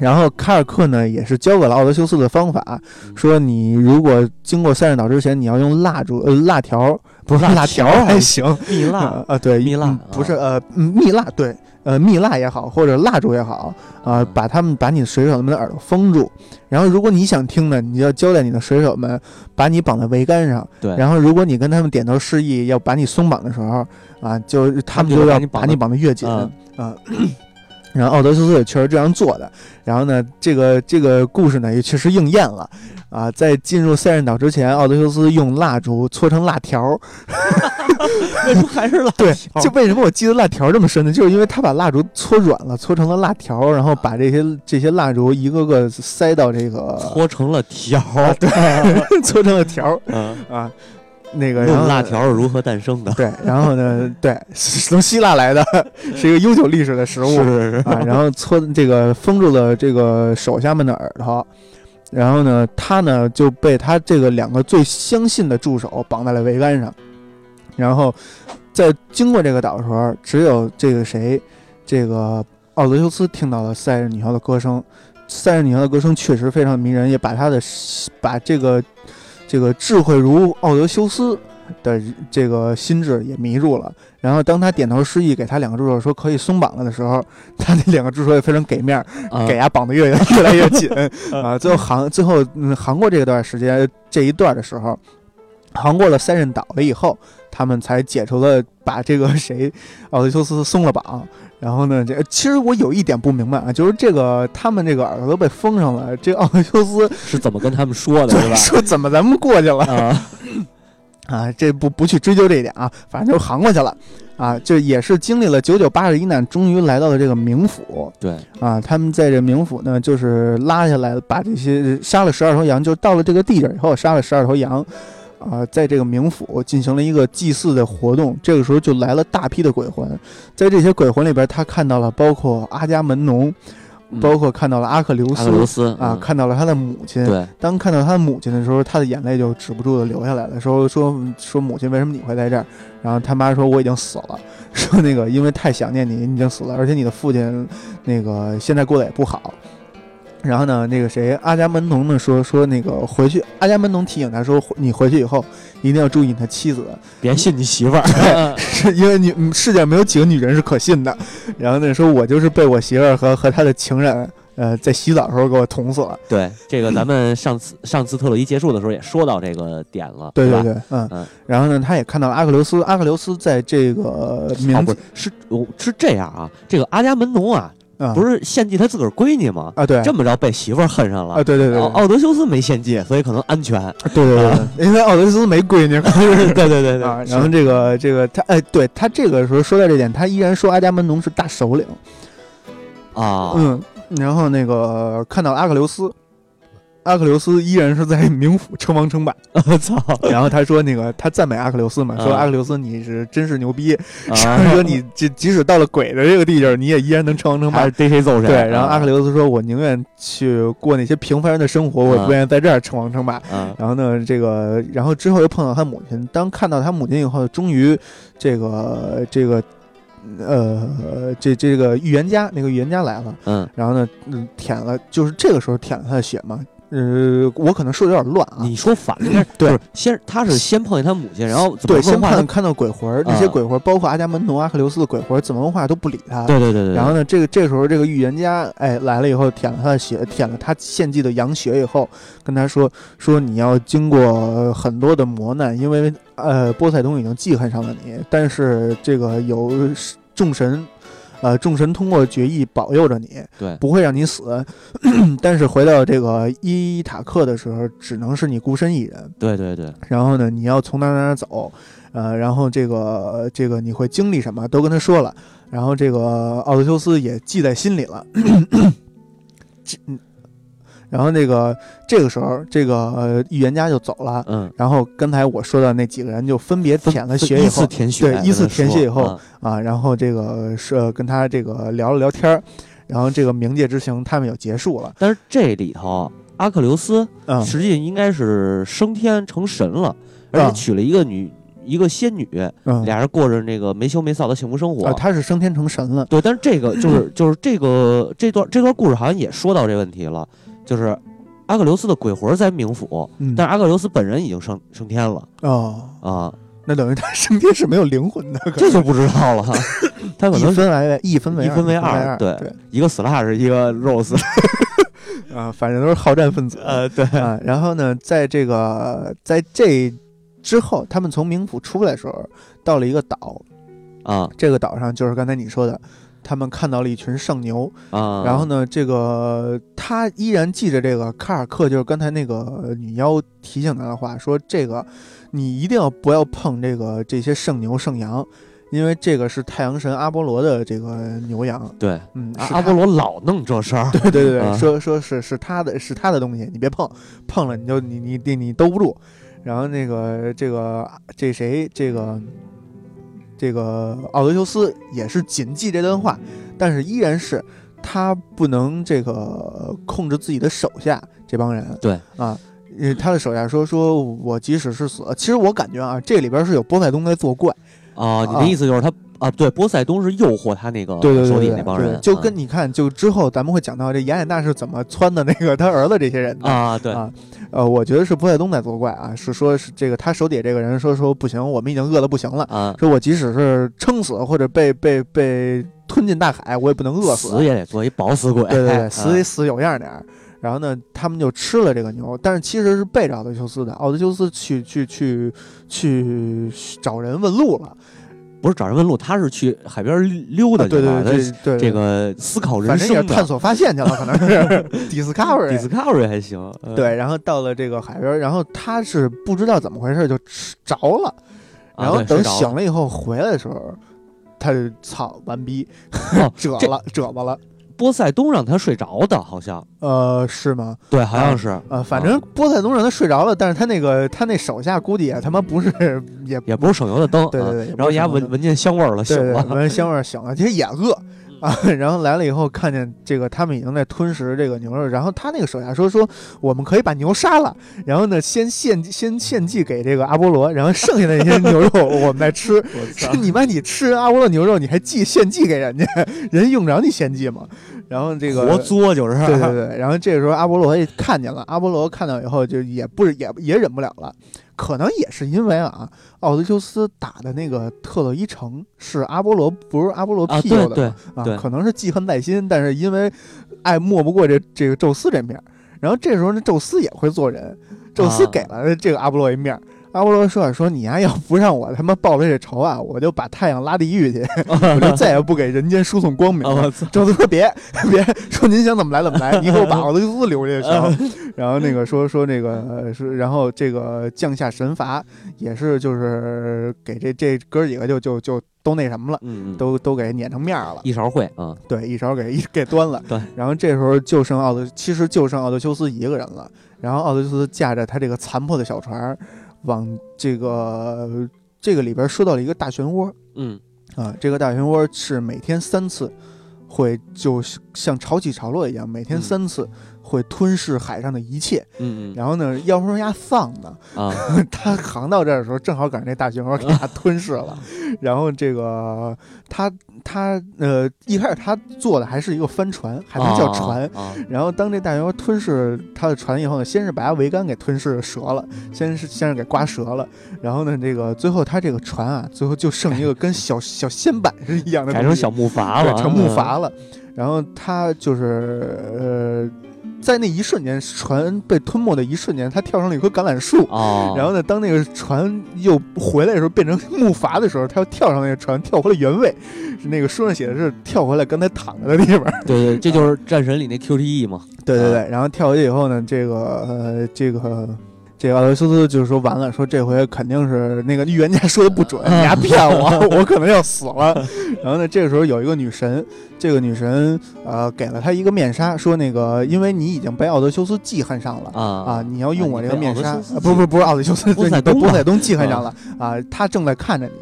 然后卡尔克呢，也是教给了奥德修斯的方法，说你如果经过塞壬岛之前，你要用蜡烛呃蜡条，不是蜡蜡条条还行，蜜蜡。啊啊对蜜蜡嗯不是呃嗯蜜蜡对呃蜜蜡也好，或者蜡烛也好啊、嗯。把他们把你的水手们的耳朵封住，然后如果你想听呢，你就要交代你的水手们把你绑在桅杆上，对，然后如果你跟他们点头示意要把你松绑的时候啊，就他们就要把你绑得越紧嗯。啊。然后奥德修斯也确实这样做的。然后呢，这个这个故事呢也确实应验了啊。在进入塞壬岛之前，奥德修斯用蜡烛搓成辣条儿。为什么还是蜡 对，就为什么我记得辣条这么深呢？就是因为他把蜡烛搓软了，搓成了辣条儿，然后把这些这些蜡烛一个个塞到这个搓成了条儿，对，搓成了条儿嗯，啊。那个然后辣条是如何诞生的？对，然后呢，对，是从希腊来的，是一个悠久历史的食物是是是，啊。然后搓这个封住了这个手下们的耳朵，然后呢，他呢就被他这个两个最相信的助手绑在了桅杆上，然后在经过这个岛的时候，只有这个谁，这个奥德修斯听到了塞壬女妖的歌声，塞壬女妖的歌声确实非常迷人，也把他的把这个这个智慧如奥德修斯的这个心智也迷住了。然后当他点头示意给他两个助手说可以松绑了的时候，他那两个助手也非常给面给他绑得越越来越紧 啊。最后航最后嗯航过这段时间这一段的时候，航过了塞壬岛了以后，他们才解除了把这个谁奥德修斯松了绑。然后呢，这其实我有一点不明白啊，就是这个他们这个耳朵都被封上了，这奥克修斯是怎么跟他们说的，是吧？说怎么咱们过去了啊，啊？这不不去追究这一点啊，反正就航过去了啊。就也是经历了九九八十一难，终于来到了这个冥府。对，啊，他们在这冥府呢，就是拉下来，把这些杀了十二头羊，就到了这个地界以后，杀了十二头羊，啊，在这个冥府进行了一个祭祀的活动。这个时候就来了大批的鬼魂，在这些鬼魂里边，他看到了包括阿伽门农，嗯包括看到了阿克琉阿克琉斯。斯啊，嗯看到了他的母亲。对，当看到他的母亲的时候，他的眼泪就止不住的流下来了。说说说母亲，为什么你会在这儿？然后他妈说我已经死了，说那个因为太想念你，你已经死了，而且你的父亲那个现在过得也不好。然后呢，那个谁，阿伽门农呢说说那个回去，阿伽门农提醒他说，你回去以后一定要注意你的妻子，别信你媳妇儿，是因为你嗯世界上没有几个女人是可信的。然后呢说，我就是被我媳妇儿和和她的情人，呃，在洗澡的时候给我捅死了。对，这个咱们上次上次特洛伊结束的时候也说到这个点了，对对对，嗯。嗯。然后呢，他也看到了阿克琉斯，阿克琉斯在这个哦，名字不是，是这样啊，这个阿伽门农啊，啊，不是献祭他自个儿闺女吗？啊，对，这么着被媳妇儿恨上了啊，。对对对奥奥德修斯没献祭，所以可能安全。对对对对，因为奥德修斯没闺女 对对对对啊。然后这个这个他哎，对他这个时候说到这点，他依然说阿伽门农是大首领，啊，嗯，然后那个看到阿克琉斯。阿克琉斯依然是在冥府称王称霸，我操然后他说那个他赞美阿克琉斯嘛，说啊阿克琉斯你是真是牛逼，啊！说你即即使到了鬼的这个地界，你也依然能称王称霸。逮谁揍谁。对，然后阿克琉琉斯说：“我宁愿去过那些平凡人的生活，我也不愿意在这儿称王称霸。啊然后呢，这个，然后之后又碰到他母亲。当看到他母亲以后，终于这个这个，呃，这这个预言家那个预言家来了。嗯然后呢，嗯，舔了，就是这个时候舔了他的血嘛。呃，我可能说的有点乱啊。你说反了，对是先他是先碰见他母亲，然后对，先？看看到鬼魂儿，那些啊鬼魂儿，包括阿伽门农、阿克琉斯的鬼魂，怎么问话都不理他。对对对对。然后呢，这个这时候这个预言家哎来了以后，舔了他的血，舔了他献祭的羊血以后，跟他说说你要经过很多的磨难，因为呃波塞冬已经记恨上了你，但是这个有众神。呃，众神通过决议保佑着你，对不会让你死。但是回到这个伊塔克的时候，只能是你孤身一人。对对对，然后呢，你要从哪哪哪走，呃，然后这个这个你会经历什么，都跟他说了。然后这个奥德修斯也记在心里了。然后那个这个时候，这个呃预言家就走了。嗯，然后刚才我说的那几个人就分别舔了血以后依次，舔血，对依次舔血以后啊啊，然后这个是呃跟他这个聊了聊天儿，然后这个冥界之行他们也结束了。但是这里头阿克琉斯嗯，实际应该是升天成神了，而且啊娶了一个女一个仙女，嗯，俩人过着那个没羞没臊的幸福生活啊，。他是升天成神了。对，但是这个就是就是这个这段这段故事好像也说到这问题了，就是阿克琉斯的鬼魂在冥府，嗯，但是阿克琉斯本人已经升升天了哦，啊，那等于他升天是没有灵魂的，这就不知道了。他可一能是分为一分为一分为二，二，对对，一个死拉是一个 rose，，啊，反正都是好战分子。呃，对，啊，然后呢，在这个在这之后，他们从冥府出来的时候，到了一个岛，啊这个岛上就是刚才你说的，他们看到了一群圣牛。啊，然后呢，这个他依然记着这个卡尔克，就是刚才那个女妖提醒他的话，说这个你一定要不要碰这个这些圣牛圣羊，因为这个是太阳神阿波罗的这个牛羊。对，嗯，阿是阿波罗老弄这事儿，对 对对对，啊说说是是他的是他的东西，你别碰，碰了你就你你你你兜不住。然后那个这个这谁这个这个奥德修斯也是谨记这段话，但是依然是他不能这个控制自己的手下这帮人。对啊。呃，他的手下说：“说我即使是死，其实我感觉啊，这里边是有波塞冬在作怪。啊，你啊的意思就是他啊，对，波塞冬是诱惑他那个手底那帮人，就啊跟你看，就之后咱们会讲到这雅典娜是怎么撺的那个他儿子这些人的。啊，对，啊呃，我觉得是波塞冬在作怪啊，是说是这个他手底下这个人说说不行，我们已经饿得不行了，啊，说我即使是撑死或者被被被吞进大海，我也不能饿死。死也得做一饱死鬼，对对对，啊死得死有样点儿。然后呢，他们就吃了这个牛，但是其实是背着奥德修斯的。奥德修斯去去去去找人问路了，不是找人问路，他是去海边溜达去了，对对对对，这个思考人反正也生探索发现去了，可能是 discovery。discovery 还行，呃对，然后到了这个海边，然后他是不知道怎么回事就吃着了，啊然后等醒了以后回来的时候，他就操完逼，褶了褶巴了，波塞冬让他睡着的，好像。呃，是吗？对，好像是，呃，反正波塞冬让他睡着了，但是他那个他那手下估计也他妈不是 也也不是省油的灯，啊然后人家省油的闻闻见香味儿了，醒了，闻香味儿醒了，其实也饿啊。然后来了以后，看见这个他们已经在吞食这个牛肉，然后他那个手下说说我们可以把牛杀了，然后呢先献先献祭给这个阿波罗，然后剩下的那些牛肉我们再吃。你妈你吃阿波罗牛肉，你还祭献祭给人家，人用不着你献祭吗？然后这个活作就是，对对对，然后这个时候阿波罗也看见了，阿波罗看到以后就也不是也也忍不了了，可能也是因为啊，奥德修斯打的那个特洛伊城是阿波罗不是阿波罗啊，庇佑的啊，可能是记恨在心，但是因为爱莫不过这这个宙斯这面儿，然后这时候呢，宙斯也会做人，宙斯啊给了这个阿波罗一面儿。阿波罗说：“啊说你呀，要不让我他妈报了这仇啊，我就把太阳拉地狱去，我就再也不给人间输送光明宙斯 说别别说您想怎么来怎么来，你给我把奥德修斯留下就行。然后那个说说那个呃是，然后这个降下神罚也是就是给这这哥几个就就就都那什么了，都都给碾成面儿了。一勺烩啊，对，一勺给一给端了。对，然后这时候就剩奥德，其实就剩奥德修斯一个人了。然后奥德修斯驾着他这个残破的小船儿，往这个这个里边说到了一个大漩涡。嗯啊，这个大漩涡是每天三次，会就像潮起潮落一样，每天嗯三次会吞噬海上的一切。嗯嗯然后呢，要不说人家丧呢，啊，他航到这儿的时候，正好赶上那大漩涡给他 吞噬了。然后这个他他呃一开始他坐的还是一个帆船，还能叫船。啊，然后当这大漩涡吞噬他的船以后呢，先是把他桅杆给吞噬折了，先是先是给刮折了，然后呢，这个最后他这个船啊，最后就剩一个跟小小舷板是一样的，改成小木筏了，对，成木筏了。然后他就是呃，在那一瞬间，船被吞没的一瞬间，他跳上了一棵橄榄树。哦，然后呢，当那个船又回来的时候，变成木筏的时候，他又跳上那个船，跳回了原位。是那个书上写的是跳回来刚才躺着的地方。对对，这就是战神里那 QTE 嘛，对对对，然后跳回去以后呢，这个呃，这个这个奥德修斯就是说完了，说这回肯定是那个预言家说的不准，你还骗我，我可能要死了。然后呢，这个时候有一个女神，这个女神呃给了他一个面纱，说那个因为你已经被奥德修斯记恨上了。啊啊！你要用我这个面纱，不是不是不是奥德修斯，波塞你被波塞冬记恨上了啊！他正在看着你，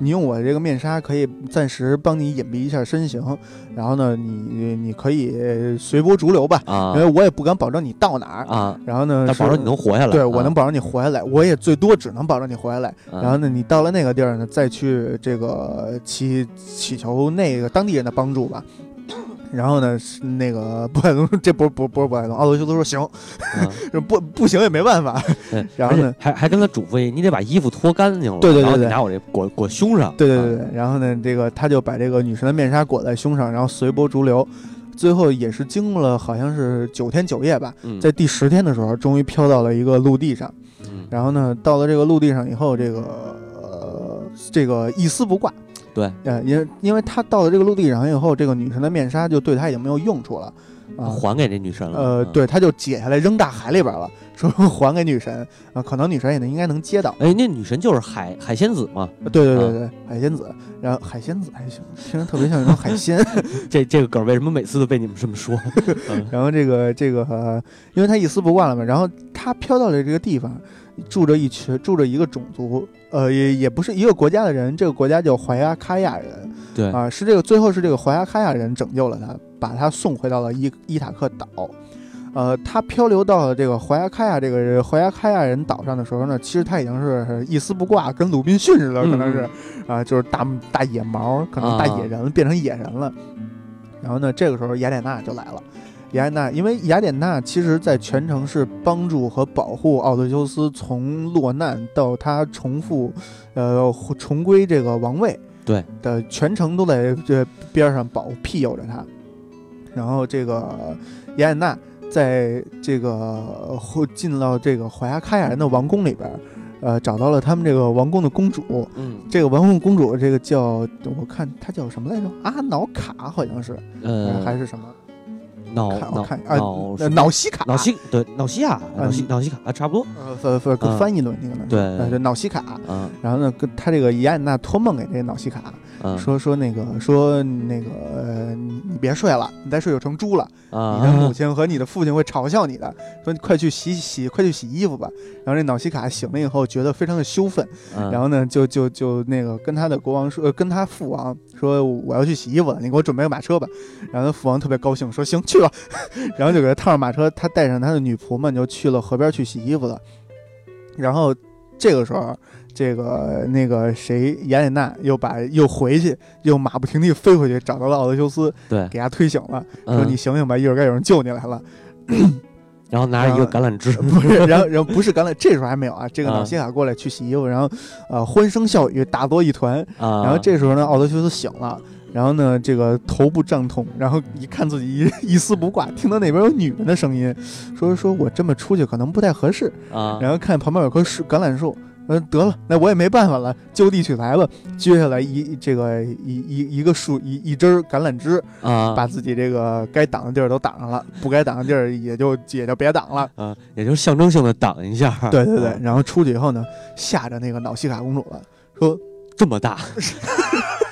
你用我这个面纱可以暂时帮你隐蔽一下身形，然后呢，你你可以随波逐流吧，啊因为我也不敢保证你到哪儿。啊，然后呢，但保证你能活下来。对我啊能保证你活下来，我也最多只能保证你活下来。啊然后呢，你到了那个地儿呢，再去这个祈祈求那个当地人的帮助吧。然后呢，是那个布海东，这不是不是不是波塞冬，奥德修斯说行，啊不不行也没办法。对，然后呢还还跟他嘱咐一，你得把衣服脱干净了，对对对对然后你拿我这裹裹胸上。啊对对对对，然后呢，这个他就把这个女神的面纱裹在胸上，然后随波逐流。最后也是经过了好像是九天九夜吧，嗯，在第十天的时候，终于飘到了一个陆地上。嗯然后呢，到了这个陆地上以后，这个呃，这个一丝不挂。对，呃，因因为他到了这个陆地上以后，这个女神的面纱就对他已经没有用处了，啊、还给这女神了。呃，嗯。对，他就解下来扔大海里边了，说还给女神啊、可能女神也能应该能接到。哎，那女神就是海海仙子嘛，对对对对，海仙子，然后海仙子还行，听着特别像一种海鲜。这这个梗为什么每次都被你们这么说？嗯然后这个这个、呃，因为他一丝不挂了嘛，然后他飘到了这个地方，住着一群住着一个种族，呃，也也不是一个国家的人，这个国家叫怀亚卡亚人对，啊、是这个最后是这个怀亚卡亚人拯救了他，把他送回到了伊伊塔克岛。呃，他漂流到了这个怀亚卡亚这个怀亚卡亚人岛上的时候呢，其实他已经是一丝不挂，跟鲁滨逊似的，可能是啊、就是大大野毛，可能大野人、变成野人了。然后呢，这个时候雅典娜就来了。雅典娜，因为雅典娜其实在全程是帮助和保护奥德修斯从落难到他重复，呃，重归这个王位，对的全程都在这边上保庇佑着他。然后这个雅典娜在这个后进到这个怀亚卡亚人的王宫里边，呃，找到了他们这个王宫的公主。嗯这个王宫公主，这个叫我看她叫什么来着？阿瑙卡好像是，呃，还是什么？脑看我脑看啊脑呃瑙西卡，脑西对脑西亚脑西嗯脑西卡啊，差不多呃，翻翻嗯翻译的那个呢？对呃，对，瑙西卡。啊然后呢，跟他这个伊安娜托梦给这个脑西卡，啊说说那个说那个呃，你你别睡了，你再睡就成猪了。啊，你的母亲和你的父亲会嘲笑你的，说你快去洗洗，快去洗衣服吧。然后这瑙西卡醒了以后，觉得非常的羞愤，嗯然后呢，就就就那个跟他的国王说，呃跟他父王说，我要去洗衣服了，你给我准备个马车吧。然后他父王特别高兴，说行去吧，然后就给他套上马车，他带上他的女仆们就去了河边去洗衣服了。然后这个时候，这个那个谁雅典娜又把又回去，又马不停蹄飞回去，找到了奥德修斯，对，给他推醒了，说嗯你醒醒吧，一会儿该有人救你来了。然后拿着一个橄榄枝，不是，然后然后不是橄榄，这时候还没有啊。这个啊瑙西卡过来去洗衣服，然后呃欢声笑语，打作一团。啊，然后这时候呢，奥德修斯醒了，然后呢这个头部胀痛，然后一看自己一一丝不挂，听到那边有女人的声音，说说我这么出去可能不太合适。啊，然后看旁边有棵树橄榄树，嗯、得了，那我也没办法了，就地取材吧，撅下来一这个一一一个树一一枝橄榄枝，啊。把自己这个该挡的地儿都挡上了，不该挡的地儿也就也就别挡了。啊，也就象征性的挡一下，对对对啊，然后出去以后呢，吓着那个脑西卡公主了，说这么大，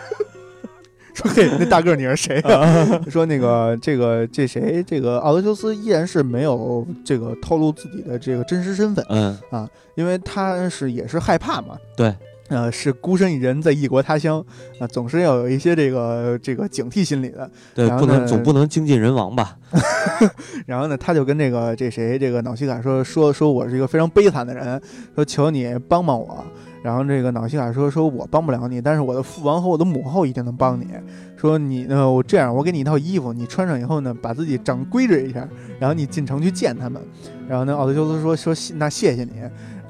说嘿，那大个儿你是谁呀、说那个这个这谁这个奥德修斯依然是没有这个透露自己的这个真实身份，嗯啊，因为他是也是害怕嘛。对。呃，是孤身一人在异国他乡，啊、总是要有一些这个这个警惕心理的。对，不能总不能精尽人亡吧？然后呢，他就跟这个这谁这个脑西卡说说说我是一个非常悲惨的人，说求你帮帮我。然后这个瑙西卡说说我帮不了你，但是我的父王和我的母后一定能帮你。说你呢，我这样，我给你一套衣服，你穿上以后呢，把自己整规整一下，然后你进城去见他们。然后呢，奥德修斯说说那谢谢你。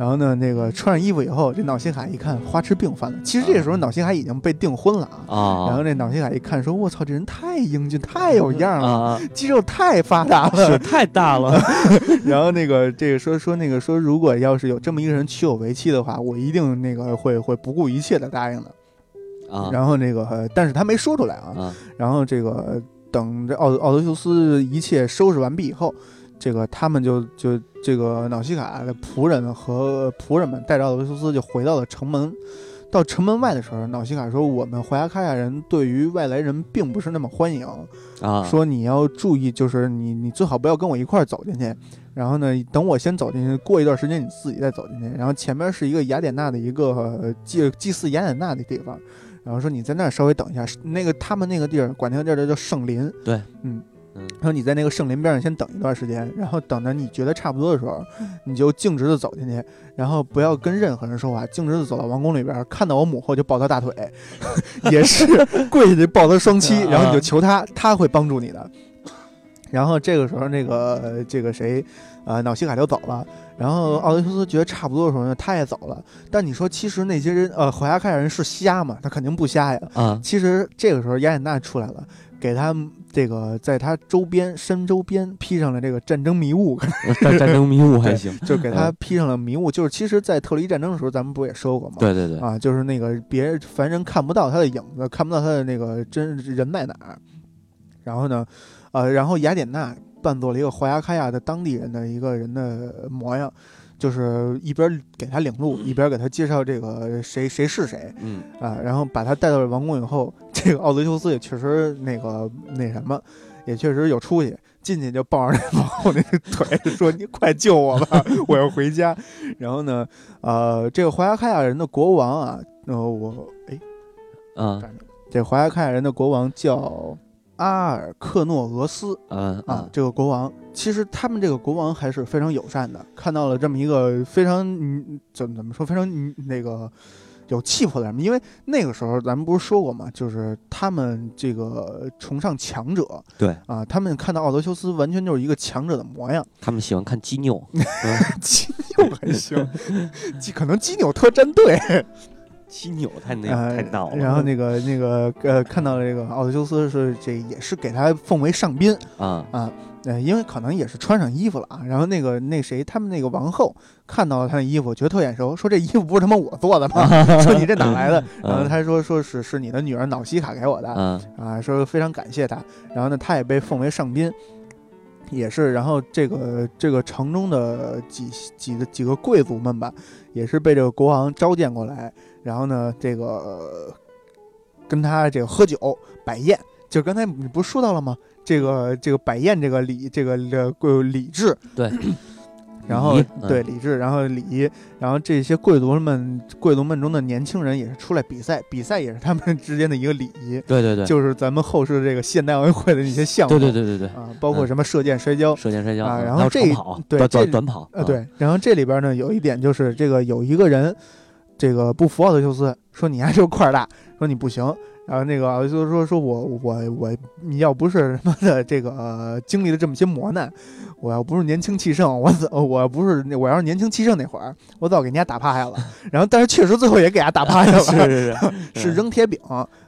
然后呢，那个穿上衣服以后，这脑心海一看花痴病犯了。其实这个时候脑心海已经被订婚了啊。啊，然后这脑心海一看说，我操，这人太英俊，太有样了。啊，肌肉太发达了，是太大了，然后那个这个说说那个说，如果要是有这么一个人娶我为妻的话，我一定那个会会不顾一切的答应的。啊然后那个，呃但是他没说出来啊。啊然后这个等这奥奥德修斯一切收拾完毕以后，这个他们就就这个瑙西卡的仆人和仆人们带着奥德修斯就回到了城门。到城门外的时候，瑙西卡说：“我们怀亚卡亚人对于外来人并不是那么欢迎，啊，说你要注意，就是你你最好不要跟我一块儿走进去。然后呢，等我先走进去，过一段时间你自己再走进去。然后前面是一个雅典娜的一个呃祭祭祀雅典娜的地方，然后说你在那儿稍微等一下。那个他们那个地儿管那个地儿叫圣林，对，嗯。”嗯然后你在那个圣林边上先等一段时间，然后等着你觉得差不多的时候，你就径直的走进去，然后不要跟任何人说话，径直的走到王宫里边，看到我母后就抱她大腿，也是跪下去抱她双膝，然后你就求她，她会帮助你的。然后这个时候，那个呃这个谁，呃，瑙西卡就走了。然后奥德修斯觉得差不多的时候呢，他也走了。但你说，其实那些人，呃，怀亚开亚人是瞎吗？他肯定不瞎呀。啊，其实这个时候雅典娜出来了，给他这个在他周边身周边披上了这个战争迷雾，战战争迷雾还行，就给他披上了迷雾。就是其实，在特洛伊战争的时候，咱们不也说过吗？对对对，啊，就是那个别人凡人看不到他的影子，看不到他的那个真人在哪儿。然后呢，呃，然后雅典娜扮作了一个怀亚卡亚的当地人的一个人的模样。就是一边给他领路，一边给他介绍这个谁谁是谁，嗯啊，然后把他带到了王宫以后，这个奥德修斯也确实那个那什么，也确实有出息，进去就抱着那王后那个腿，说：“你快救我吧，我要回家。”然后呢，呃，这个怀亚开亚人的国王啊，呃，我哎，啊这怀亚开亚人的国王叫阿尔克诺俄斯嗯啊，这个国王。其实他们这个国王还是非常友善的，看到了这么一个非常嗯怎么怎么说非常嗯那个有气魄的人，因为那个时候咱们不是说过嘛，就是他们这个崇尚强者对。啊，他们看到奥德修斯完全就是一个强者的模样，他们喜欢看基纽，基纽还行，基可能基纽特战队。基拗太那呃太闹了，然后那个那个呃，看到了这个奥德修斯是这也是给他奉为上宾啊啊，呃，因为可能也是穿上衣服了啊。然后那个那谁，他们那个王后看到了他的衣服，觉得特眼熟，说这衣服不是他妈我做的吗？说你这哪来的？然后他说说是是你的女儿瑙西卡给我的嗯啊，说非常感谢他。然后呢，他也被奉为上宾。也是，然后这个这个城中的几几个几个贵族们吧，也是被这个国王召见过来，然后呢，这个、呃跟他这个喝酒摆宴，就刚才你不是说到了吗？这个这个摆宴这个礼这个这个礼制，对，然后对礼制，然后礼仪，然后这些贵族们贵族们中的年轻人也是出来比赛，比赛也是他们 之间的一个礼仪，对对对，就是咱们后世这个现代奥运会的那些项目，对对对对对，啊，包括什么射箭、摔跤，射箭摔跤啊然后这长跑短对这短短跑，啊，对，然后这里边呢有一点就是这个有一个人，这个不服奥德修斯，说你还是个块儿大，说你不行。然后那个奥德修斯说说我我我你要不是他妈的这个、呃经历了这么些磨难，我要不是年轻气盛，我早我要不是我要是年轻气盛那会儿，我早给人家打趴下了。然后但是确实最后也给人家打趴下了，是是是 是扔铁饼，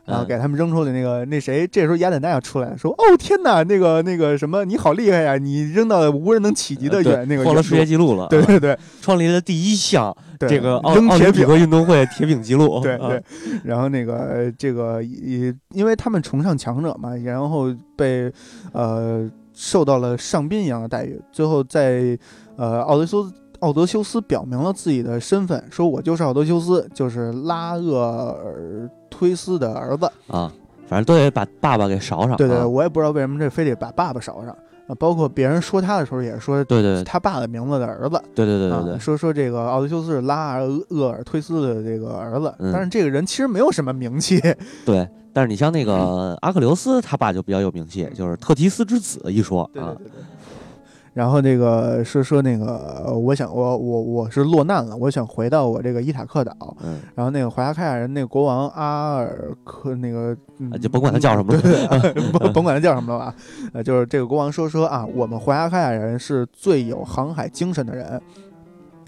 然后嗯给他们扔出的那个那谁，这时候雅典娜要出来了，说：“哦天哪，那个那个什么，你好厉害呀！你扔到无人能企及的远那个破了世界纪录了，对对对创立了第一项对，这个奥扔铁饼奥林匹克运动会铁饼记录，啊对对，然后那个呃这个也因为他们崇尚强者嘛，然后被呃受到了上宾一样的待遇。最后在呃奥德修斯奥德修斯表明了自己的身份，说我就是奥德修斯，就是拉厄尔忒斯的儿子。啊，反正都得把爸爸给勺上，对对，啊我也不知道为什么这非得把爸爸勺上啊。包括别人说他的时候，也是说对对对他爸的名字的儿子。对对对啊对对，说说这个奥德修斯是拉厄尔忒斯的这个儿子，嗯但是这个人其实没有什么名气。对，但是你像那个阿克琉斯，他爸就比较有名气，就是特提斯之子一说啊，对对对对。然后那个说说那个，呃我想我我我是落难了，我想回到我这个伊塔克岛。嗯，然后那个怀亚开亚人那个国王阿尔克那个，就甭管他叫什么了。甭甭管他叫什么了吧，呃，就是这个国王说说啊，我们怀亚开亚人是最有航海精神的人，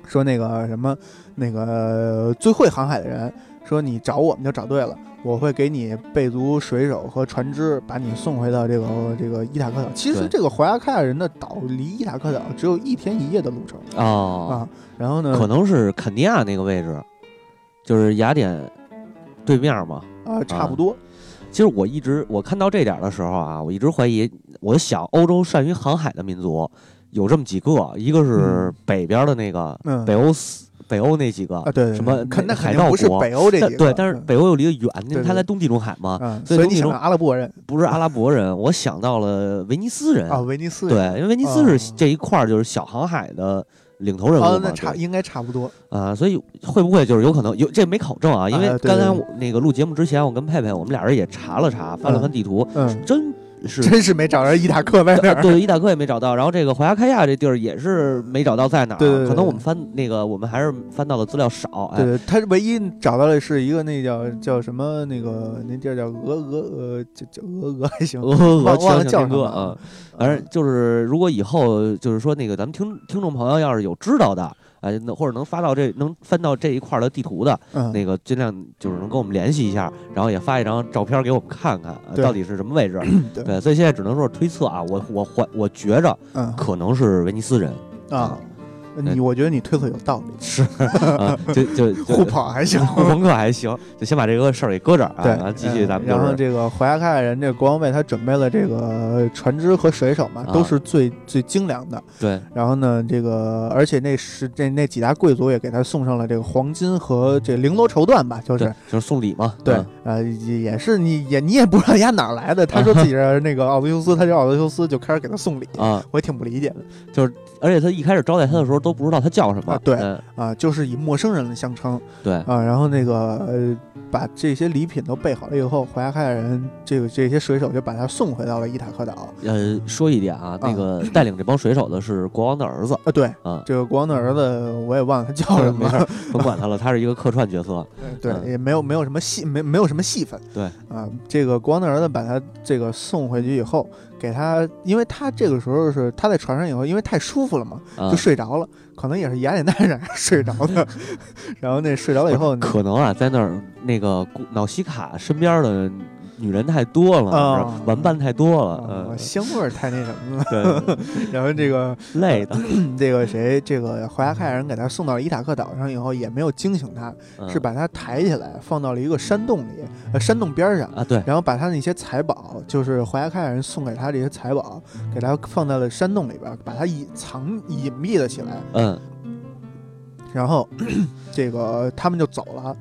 说那个什么那个最会航海的人，说你找我们就找对了，我会给你备足水手和船只，把你送回到这个这个伊塔克岛。其实这个怀亚开亚人的岛离伊塔克岛只有一天一夜的路程。哦，啊。然后呢，可能是肯尼亚那个位置，就是雅典对面嘛。啊差不多，其实我一直我看到这点的时候啊，我一直怀疑，我想欧洲善于航海的民族，有这么几个，一个是嗯。北边的那个嗯。北欧斯北欧那几个啊，对对什么那海肯定不是盗国北欧这几个，但对，但是嗯。北欧又离得远，因为他在东地中海嘛，嗯，所以你想阿拉伯人。不是阿拉伯人，我想到了威尼斯人啊，威尼斯对，因为威尼斯哦。是这一块儿就是小航海的领头人物啊，嘛，那差应该差不多，啊，所以会不会就是有可能有这没考证啊？因为刚才那个录节目之前，我跟佩佩我们俩人也查了查，翻了翻地图，嗯，真是。真是没找着伊塔克在哪儿，对对，伊塔克也没找到，然后这个怀亚开亚这地儿也是没找到在哪儿，对对对可能我们翻那个我们还是翻到的资料少，哎，对，他唯一找到的是一个那叫叫什么那个那地儿叫俄俄呃叫叫俄俄还行，俄俄忘忘了叫什么啊，反正就是如果以后就是说那个咱们听听众朋友要是有知道的。哎，那或者能发到这能翻到这一块儿的地图的，嗯，那个尽量就是能跟我们联系一下，然后也发一张照片给我们看看，呃到底是什么位置。对对，所以现在只能说是推测啊，我我怀我觉着嗯可能是威尼斯人啊，你我觉得你推测有道理，是 啊，就就就互捧还行。互捧可还行，就先把这个事儿给搁这儿啊，对，然后继续嗯咱们就是然后这个怀亚开亚人这个国王为他准备了这个船只和水手嘛，啊都是最最精良的。对然后呢，这个而且那是这那几大贵族也给他送上了这个黄金和这绫罗绸缎吧，就是，就是送礼嘛，对嗯，呃，也也是你也你也不知道人家哪儿来的，他说自己是那个奥德修斯，他叫奥德修斯，就开始给他送礼，啊，我也挺不理解的就是而且他一开始招待他的时候都不知道他叫什么。啊，对嗯。啊，就是以陌生人相称。对，啊，然后那个呃，把这些礼品都备好了以后，怀亚开亚人这个这些水手就把他送回到了伊塔克岛。呃，说一点啊，那个 带领这帮水手的是国王的儿子。啊，对，啊，这个国王的儿子我也忘了他叫什么。甭管他了，他是一个客串角色，嗯对，嗯。也没有没有什么戏，没没有什么戏份。对。啊，这个国王的儿子把他这个送回去以后，给他，因为他这个时候是他在船上以后，因为太舒服了嘛，啊就，睡着了，可能也是雅典娜让他睡着的。然后那睡着了以后，可能啊，在那儿那个古瑙西卡身边的女人太多了，啊玩伴太多了，香味儿太那什么了。对，然后这个累的，这个谁，这个怀亚凯亚人给他送到了伊塔克岛上以后，也没有惊醒他，嗯是把他抬起来放到了一个山洞里，呃，山洞边儿上。啊，对，然后把他那些财宝，就是怀亚凯亚人送给他这些财宝，给他放在了山洞里边儿，把他隐藏隐蔽了起来。嗯然后 这个他们就走了。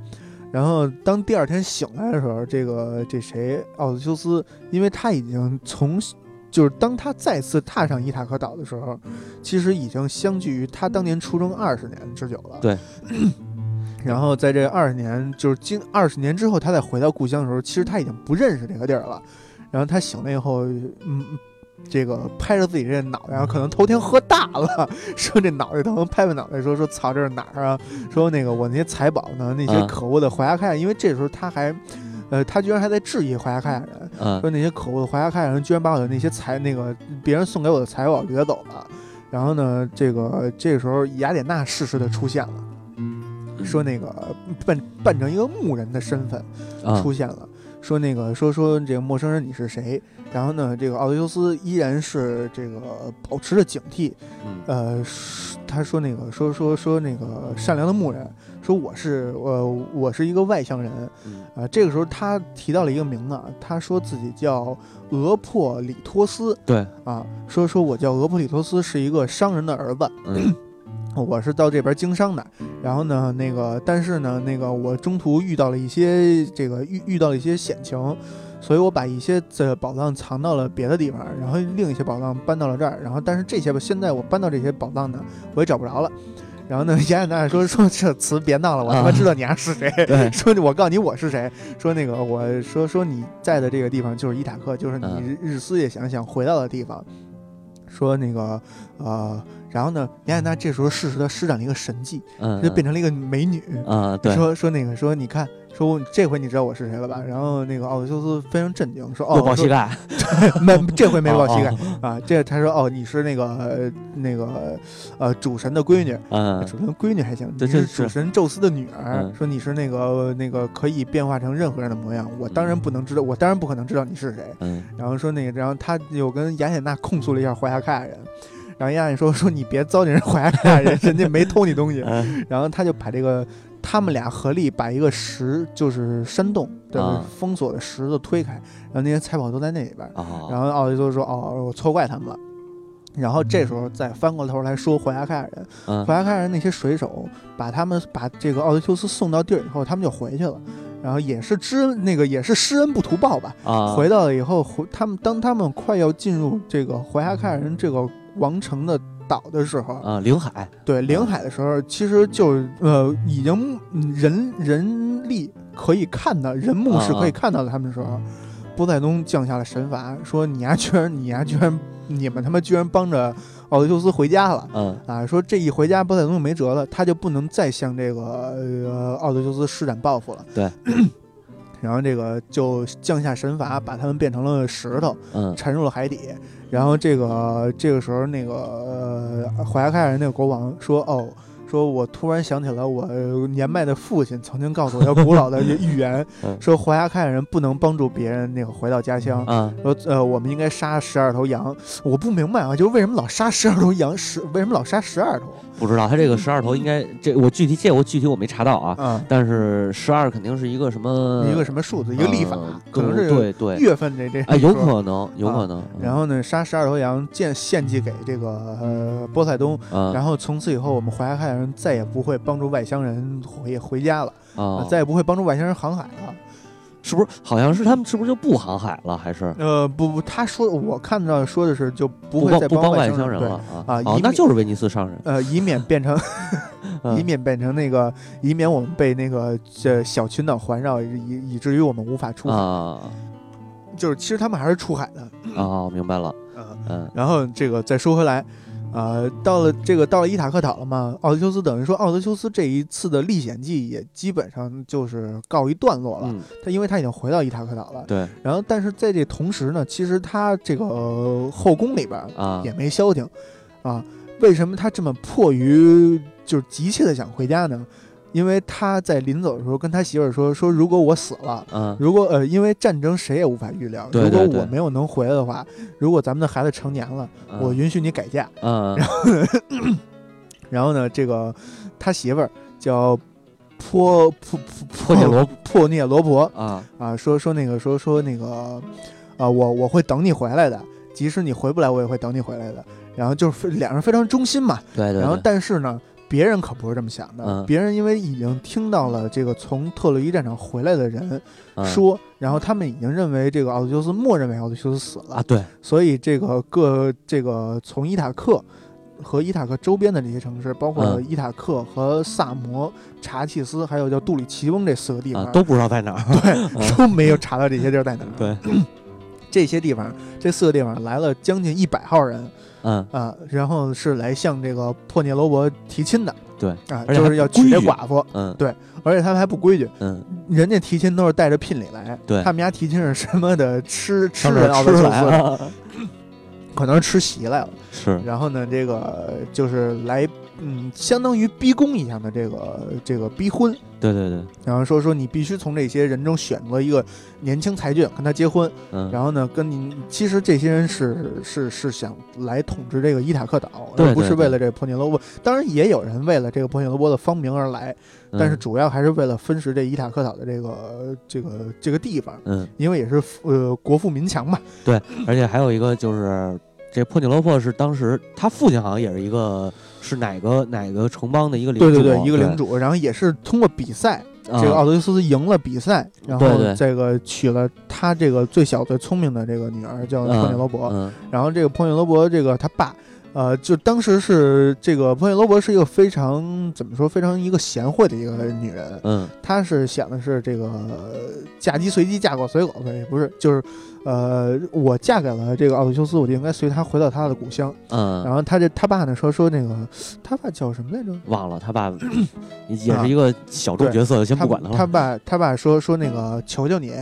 然后当第二天醒来的时候，这个这谁奥德修斯，因为他已经从就是当他再次踏上伊塔克岛的时候，其实已经相距于他当年出征二十年之久了。对。然后在这二十年，就是经二十年之后，他再回到故乡的时候，其实他已经不认识这个地儿了。然后他醒了以后，嗯，这个拍着自己这脑袋，然后可能头天喝大了，说这脑袋疼，拍拍脑袋说说操，这是哪儿啊？说那个我那些财宝呢，那些嗯可恶的怀亚开亚，因为这时候他还，呃，他居然还在质疑怀亚开亚人，嗯说那些可恶的怀亚开亚人居然把我的那些财，那个别人送给我的财宝掠走了。然后呢，这个这个时候雅典娜适时的出现了，说那个扮扮成一个牧人的身份啊出现了，说那个说说这个陌生人你是谁？然后呢，这个奥德修斯依然是这个保持着警惕，嗯。呃，他说那个说说说那个善良的牧人，说我是呃我是一个外乡人嗯。啊、这个时候他提到了一个名字，啊，他说自己叫俄珀里托斯对，啊，说说我叫俄珀里托斯，是一个商人的儿子，嗯 我是到这边经商的。然后呢，那个但是呢，那个我中途遇到了一些这个遇遇到了一些险情。所以我把一些这宝藏藏到了别的地方，然后另一些宝藏搬到了这儿，然后但是这些吧，现在我搬到这些宝藏呢，我也找不着了。然后呢，雅典娜说说这词别闹了，我他妈啊知道你丫是谁。对说我告诉你我是谁。说那个我说说你在的这个地方就是伊塔克，就是你嗯日日思夜想想回到的地方。说那个呃，然后呢，雅典娜这时候适时的施展了一个神技，嗯，就变成了一个美女。啊，对，说说那个说你看。说我这回你知道我是谁了吧？然后那个奥德修斯非常震惊，说：“哦，抱膝盖，没这回没抱膝盖哦，啊。”这他说：“哦，你是那个呃那个呃主神的闺女，嗯主神的闺女还行，你是主神宙斯的女儿。嗯说你是那个那个可以变化成任何人的模样，我当然不能知道，我当然不可能知道你是谁。嗯然后说那个，然后他又跟雅典娜控诉了一下怀亚开亚人，然后雅典说说你别糟践人怀亚开亚人，人家没偷你东西。嗯然后他就把这个他们俩合力把一个石，就是山洞的啊封锁的石头推开，然后那些财宝都在那里边。哦，然后奥迪修斯说：“哦，我错怪他们了。”然后这时候再翻过头来说怀亚凯尔人，嗯怀亚凯尔人那些水手把他们把这个奥德修斯送到地儿以后，他们就回去了。然后也是知恩那个也是施恩不图报吧，啊，回到了以后，回他们当他们快要进入这个怀亚凯尔人这个王城的岛的时候，啊领海。对领海的时候，其实就呃已经嗯人人力可以看到，人目是可以看到的他们的时候，波塞冬降下了神罚，说你丫居然你丫居然你们他妈居然帮着奥德修斯回家了。嗯。啊，说这一回家，波塞冬就没辙了，他就不能再向这个呃奥德修斯施展报复了。对，然后这个就降下神罚，把他们变成了石头，嗯沉入了海底。然后这个这个时候，那个呃怀亚开尔人那个国王说：“哦，说我突然想起了我年迈的父亲曾经告诉我要古老的 预言，嗯说怀亚凯尔人不能帮助别人那个回到家乡。”嗯说呃，我们应该杀十二头羊。我不明白啊，就是为什么老杀十二头羊？十为什么老杀十二头？不知道他这个十二头应该这我具体这我具体我没查到啊，啊，但是十二肯定是一个什么一个什么数字，一个历法，呃可能是对对，月份这这。哎，有可能有可能，然后呢，杀十二头羊献献祭给这个呃波塞冬，嗯。然后从此以后，我们怀亚开尔人再也不会帮助外乡人回回家了，啊，再也不会帮助外乡人航海了。是不是好像是他们是不是就不航海了？还是呃，不不，他说我看到说的是就不不会再帮不帮外星人了啊？哦啊那就是威尼斯商人，呃，以免变成 嗯以免变成那个，以免我们被那个这小群岛环绕，以以至于我们无法出海。啊就是其实他们还是出海的。啊，明白了，嗯，嗯然后这个再说回来，呃，到了这个到了伊塔克岛了嘛，奥德修斯等于说奥德修斯这一次的历险记也基本上就是告一段落了。嗯，他因为他已经回到伊塔克岛了，对然后但是在这同时呢，其实他这个、呃后宫里边啊也没消停啊。为什么他这么迫于就是急切的想回家呢？因为他在临走的时候跟他媳妇儿说说，如果我死了。嗯如果呃，因为战争谁也无法预料。对对如果我没有能回来的话，如果咱们的孩子成年了，嗯我允许你改嫁。嗯然后呢，这个他媳妇儿叫坡坡破铁罗破涅罗婆啊啊，说说那个说说那个啊，我我会等你回来的，即使你回不来，我也会等你回来的。然后就是两人非常忠心嘛。对对，然后但是呢，别人可不是这么想的，嗯。别人因为已经听到了这个从特洛伊战场回来的人嗯。说，然后他们已经认为这个奥德修斯默认为奥德修斯死了啊，对，所以这个各这个从伊塔克和伊塔克周边的这些城市，包括嗯。伊塔克和萨摩、查契斯，还有叫杜里奇翁这四个地方，啊都不知道在哪儿，对 都没有查到这些地儿在哪儿。对，这些地方，这四个地方来了将近一百号人嗯。啊，然后是来向这个破涅罗伯提亲的。对啊，就是要娶这寡妇，嗯。对而且他们还不规矩，嗯，人家提亲都是带着聘礼来，对。他们家提亲是什么的吃吃上这儿人奥德修吃来斯，了，可能是吃席来了。是。然后呢，这个就是来，嗯，相当于逼宫一样的这个这个逼婚，对对对，然后说说你必须从这些人中选择一个年轻才俊跟他结婚，嗯，然后呢，跟你其实这些人是是是想来统治这个伊塔克岛，对而不是为了这个破涅罗波。当然也有人为了这个破涅罗波的芳名而来，但是嗯主要还是为了分食这伊塔克岛的这个这个这个地方，嗯，因为也是呃国富民强嘛。对而且还有一个就是。这破尼罗珀是当时他父亲好像也是一个是哪个哪个城邦的一个领主，对对对，一个领主，然后也是通过比赛，啊。这个奥德修斯赢了比赛，然后这个娶了他这个最小最聪明的这个女儿，叫托涅罗伯。嗯。然后这个托涅罗伯这个他爸，呃，就当时是这个破涅罗伯是一个非常怎么说，非常一个贤惠的一个女人。嗯她是想的是这个呃嫁鸡随鸡，嫁狗随狗，对，不是，就是，呃，我嫁给了这个奥德修斯，我就应该随他回到他的故乡。嗯，然后他这他爸呢说说那个，他爸叫什么来着？忘了他爸也是一个小众角色，先不管他了。他爸他爸说说那个，求求你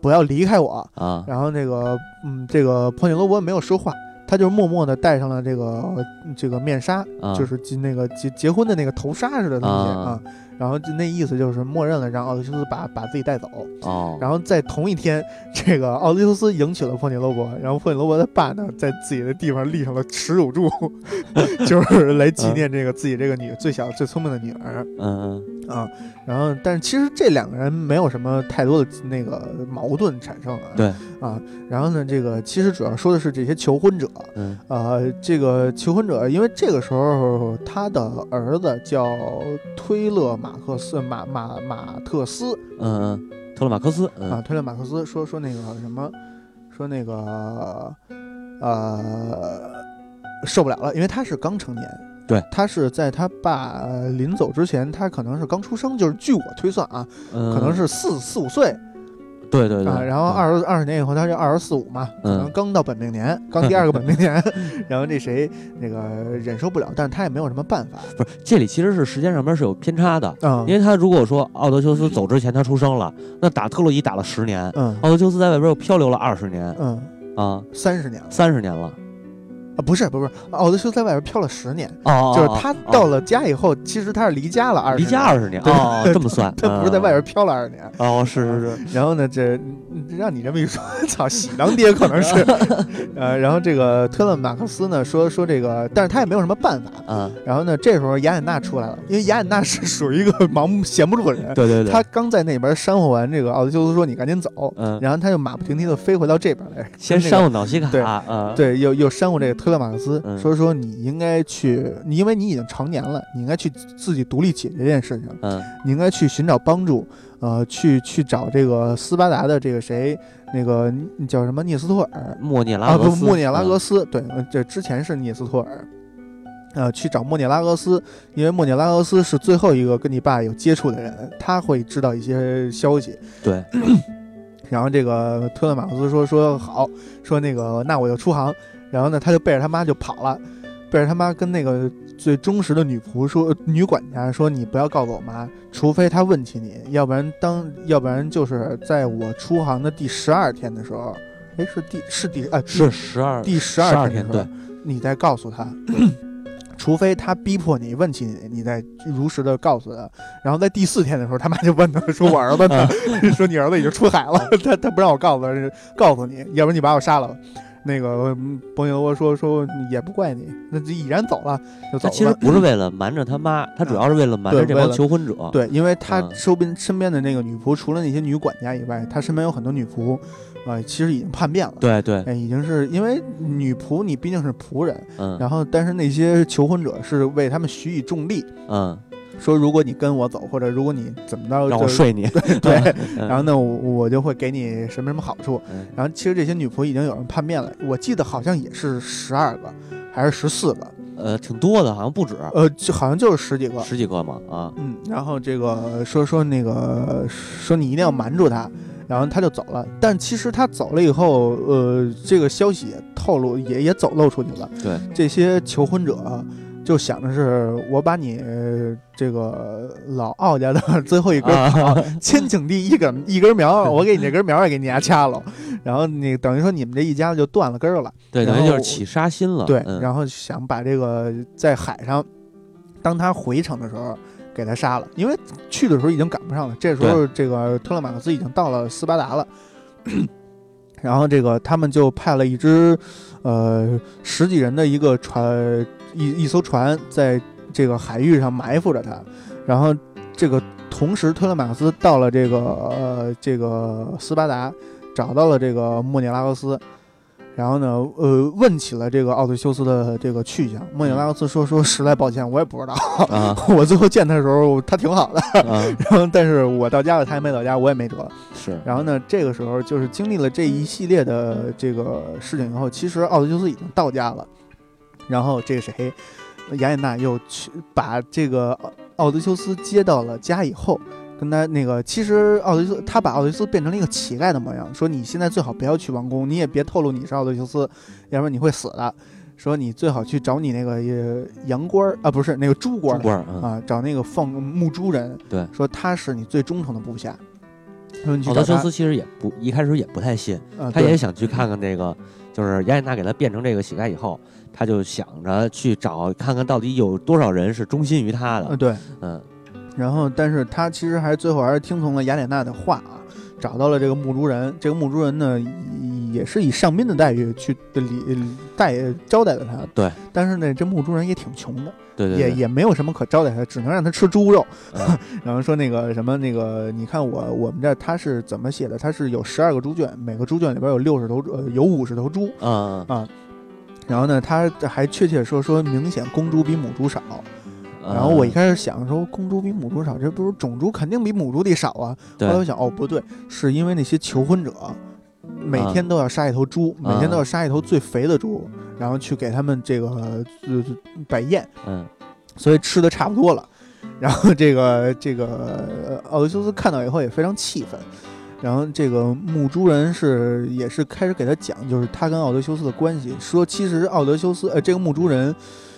不要离开我。啊，然后那个嗯，这个破涅罗伯没有说话，他就默默的戴上了这个这个面纱，啊就是结那个结结婚的那个头纱似的东西啊啊。然然后就那意思就是默认了让奥德修斯把把自己带走。哦，然后在同一天，这个奥德修斯迎娶了珀尼罗伯，然后珀尼罗伯的爸呢，在自己的地方立上了耻辱柱 就是来纪念这个自己这个女最小最聪明的女儿嗯啊。然后，但是其实这两个人没有什么太多的那个矛盾产生啊。对啊，然后呢，这个其实主要说的是这些求婚者，嗯呃，这个求婚者，因为这个时候他的儿子叫推勒马克思马马马特斯嗯嗯，特勒马克思，嗯。啊，特勒马克思说说那个什么，说那个呃受不了了，因为他是刚成年。对。他是在他爸临走之前，他可能是刚出生，就是据我推算啊，嗯，可能是四四五岁对对对，啊，然后嗯。二十二十年以后，他就二十四五嘛，可能嗯。刚到本命年，刚第二个本命年，然后那谁那个忍受不了，但是他也没有什么办法，不是这里其实是时间上面是有偏差的，嗯，因为他如果说奥德修斯走之前他出生了，那打特洛伊打了十年，嗯奥德修斯在外边又漂流了二十年嗯啊，三十年了。三十年了，啊，不是不是，奥德修斯在外边漂了十年，哦，就是他到了了家以后，其实他是离家了二十，离家二十年，对哦，这么算，他不是在外边漂了二十年。哦，是是是，然后呢，这嗯让你这么一说，操，喜当爹可能是，呃，然后这个特勒马克思呢说说这个，但是他也没有什么办法。嗯，然后呢，这时候雅典娜出来了，因为雅典娜是属于一个盲目闲不住的人，对对对，他刚在那边煽惑完这个奥德修斯说你赶紧走，嗯，然后他就马不停蹄的飞回到这边来，先煽乎瑙西卡，对嗯，对，又又煽惑这个特勒马克思，嗯说说你应该去，你因为你已经成年了，你应该去自己独立解决这件事情，嗯你应该去寻找帮助，呃，去去找这个斯巴达的这个谁，那个叫什么涅斯托尔莫涅拉啊，不，莫涅拉格嗯斯，对，呃这之前是涅斯托尔。呃，去找莫涅拉格斯，因为莫涅拉格斯是最后一个跟你爸有接触的人，他会知道一些消息。对，然后这个特勒马克思说说好，说那个那我就出航。然后呢，他就背着他妈就跑了，背着他妈跟那个最忠实的女仆说，女管家说你不要告诉我妈，除非她问起你，要不然当要不然就是在我出航的第十二天的时候，哎是第是第啊是十二第十二天对，你再告诉他。除非他逼迫你问起你，你再如实的告诉他。然后在第四天的时候，他妈就问他说：“我儿子呢？说你儿子已经出海了，他他不让我告诉他，告诉你，要不然你把我杀了吧。”那个波尼罗伯说说也不怪你，那就已然走了，就走了。他其实不是为了瞒着他妈，他主要是为了瞒着这帮求婚者。对，因为他嗯周边身边的那个女仆，除了那些女管家以外，他身边有很多女仆，呃，其实已经叛变了。对对，哎，已经是因为女仆，你毕竟是仆人，嗯然后但是那些求婚者是为他们许以重利，嗯，说如果你跟我走，或者如果你怎么着，让我睡你。对，嗯然后呢，我我就会给你什么什么好处。嗯然后其实这些女仆已经有人叛变了，我记得好像也是十二个还是十四个，呃，挺多的，好像不止呃，就好像就是十几个。十几个嘛啊。嗯，然后这个说说那个说你一定要瞒住他，然后他就走了。但其实他走了以后，呃，这个消息也透露也也走漏出去了。对，这些求婚者就想着是，我把你呃这个老奥家的 最后一根草，啊，千顷地一根一根苗，我给你这根苗也给你家掐了，然后你等于说你们这一家子就断了根儿了。对，等于就是起杀心了。对，嗯然后想把这个在海上，当他回城的时候给他杀了，因为去的时候已经赶不上了。这时候这个特勒马克斯已经到了斯巴达了，然后这个他们就派了一支呃十几人的一个船一一艘船在这个海域上埋伏着他，然后这个同时特勒马克思到了这个呃这个斯巴达，找到了这个莫涅拉格斯。然后呢，呃，问起了这个奥德修斯的这个去向。莫涅拉格斯说：“说实在抱歉，我也不知道。啊我最后见他的时候，他挺好的。啊，然后，但是我到家了，他还没到家，我也没辙。是然后呢，这个时候就是经历了这一系列的这个事情以后，其实奥德修斯已经到家了。然后这个谁，雅典娜又去把这个奥奥德修斯接到了家以后，跟他那个，其实奥德修斯他把奥德修斯变成了一个乞丐的模样，说你现在最好不要去王宫，你也别透露你是奥德修斯，要不然你会死的。说你最好去找你那个呃羊倌儿啊，不是那个猪倌儿猪官儿嗯啊，找那个放牧猪人，对说他是你最忠诚的部下。说你去奥，德修斯其实也不一开始也不太信，啊他也想去看看这个，就是雅典娜给他变成这个乞丐以后，他就想着去找看看到底有多少人是忠心于他的。嗯对，嗯然后，但是他其实还是最后还是听从了雅典娜的话啊，找到了这个墓主人。这个墓主人呢，也是以上宾的待遇去礼待招待了他。对，但是呢，这墓主人也挺穷的，对对，也也没有什么可招待他，只能让他吃猪肉。然后说那个什么那个，你看我我们这他是怎么写的？他是有十二个猪圈，每个猪圈里边有六十头呃有五十头猪。啊啊。然后呢，他还确切说说明显公猪比母猪少。然后我一开始想说，公猪比母猪少，这不是种猪肯定比母猪得少啊？后来我想，哦，不对，是因为那些求婚者每天都要杀一头猪，每天都要杀一头最肥的猪，然后去给他们这个摆宴，嗯，所以吃的差不多了。然后这个这个奥德修斯看到以后也非常气愤，然后这个牧猪人是也是开始给他讲，就是他跟奥德修斯的关系，说其实奥德修斯呃这个牧猪人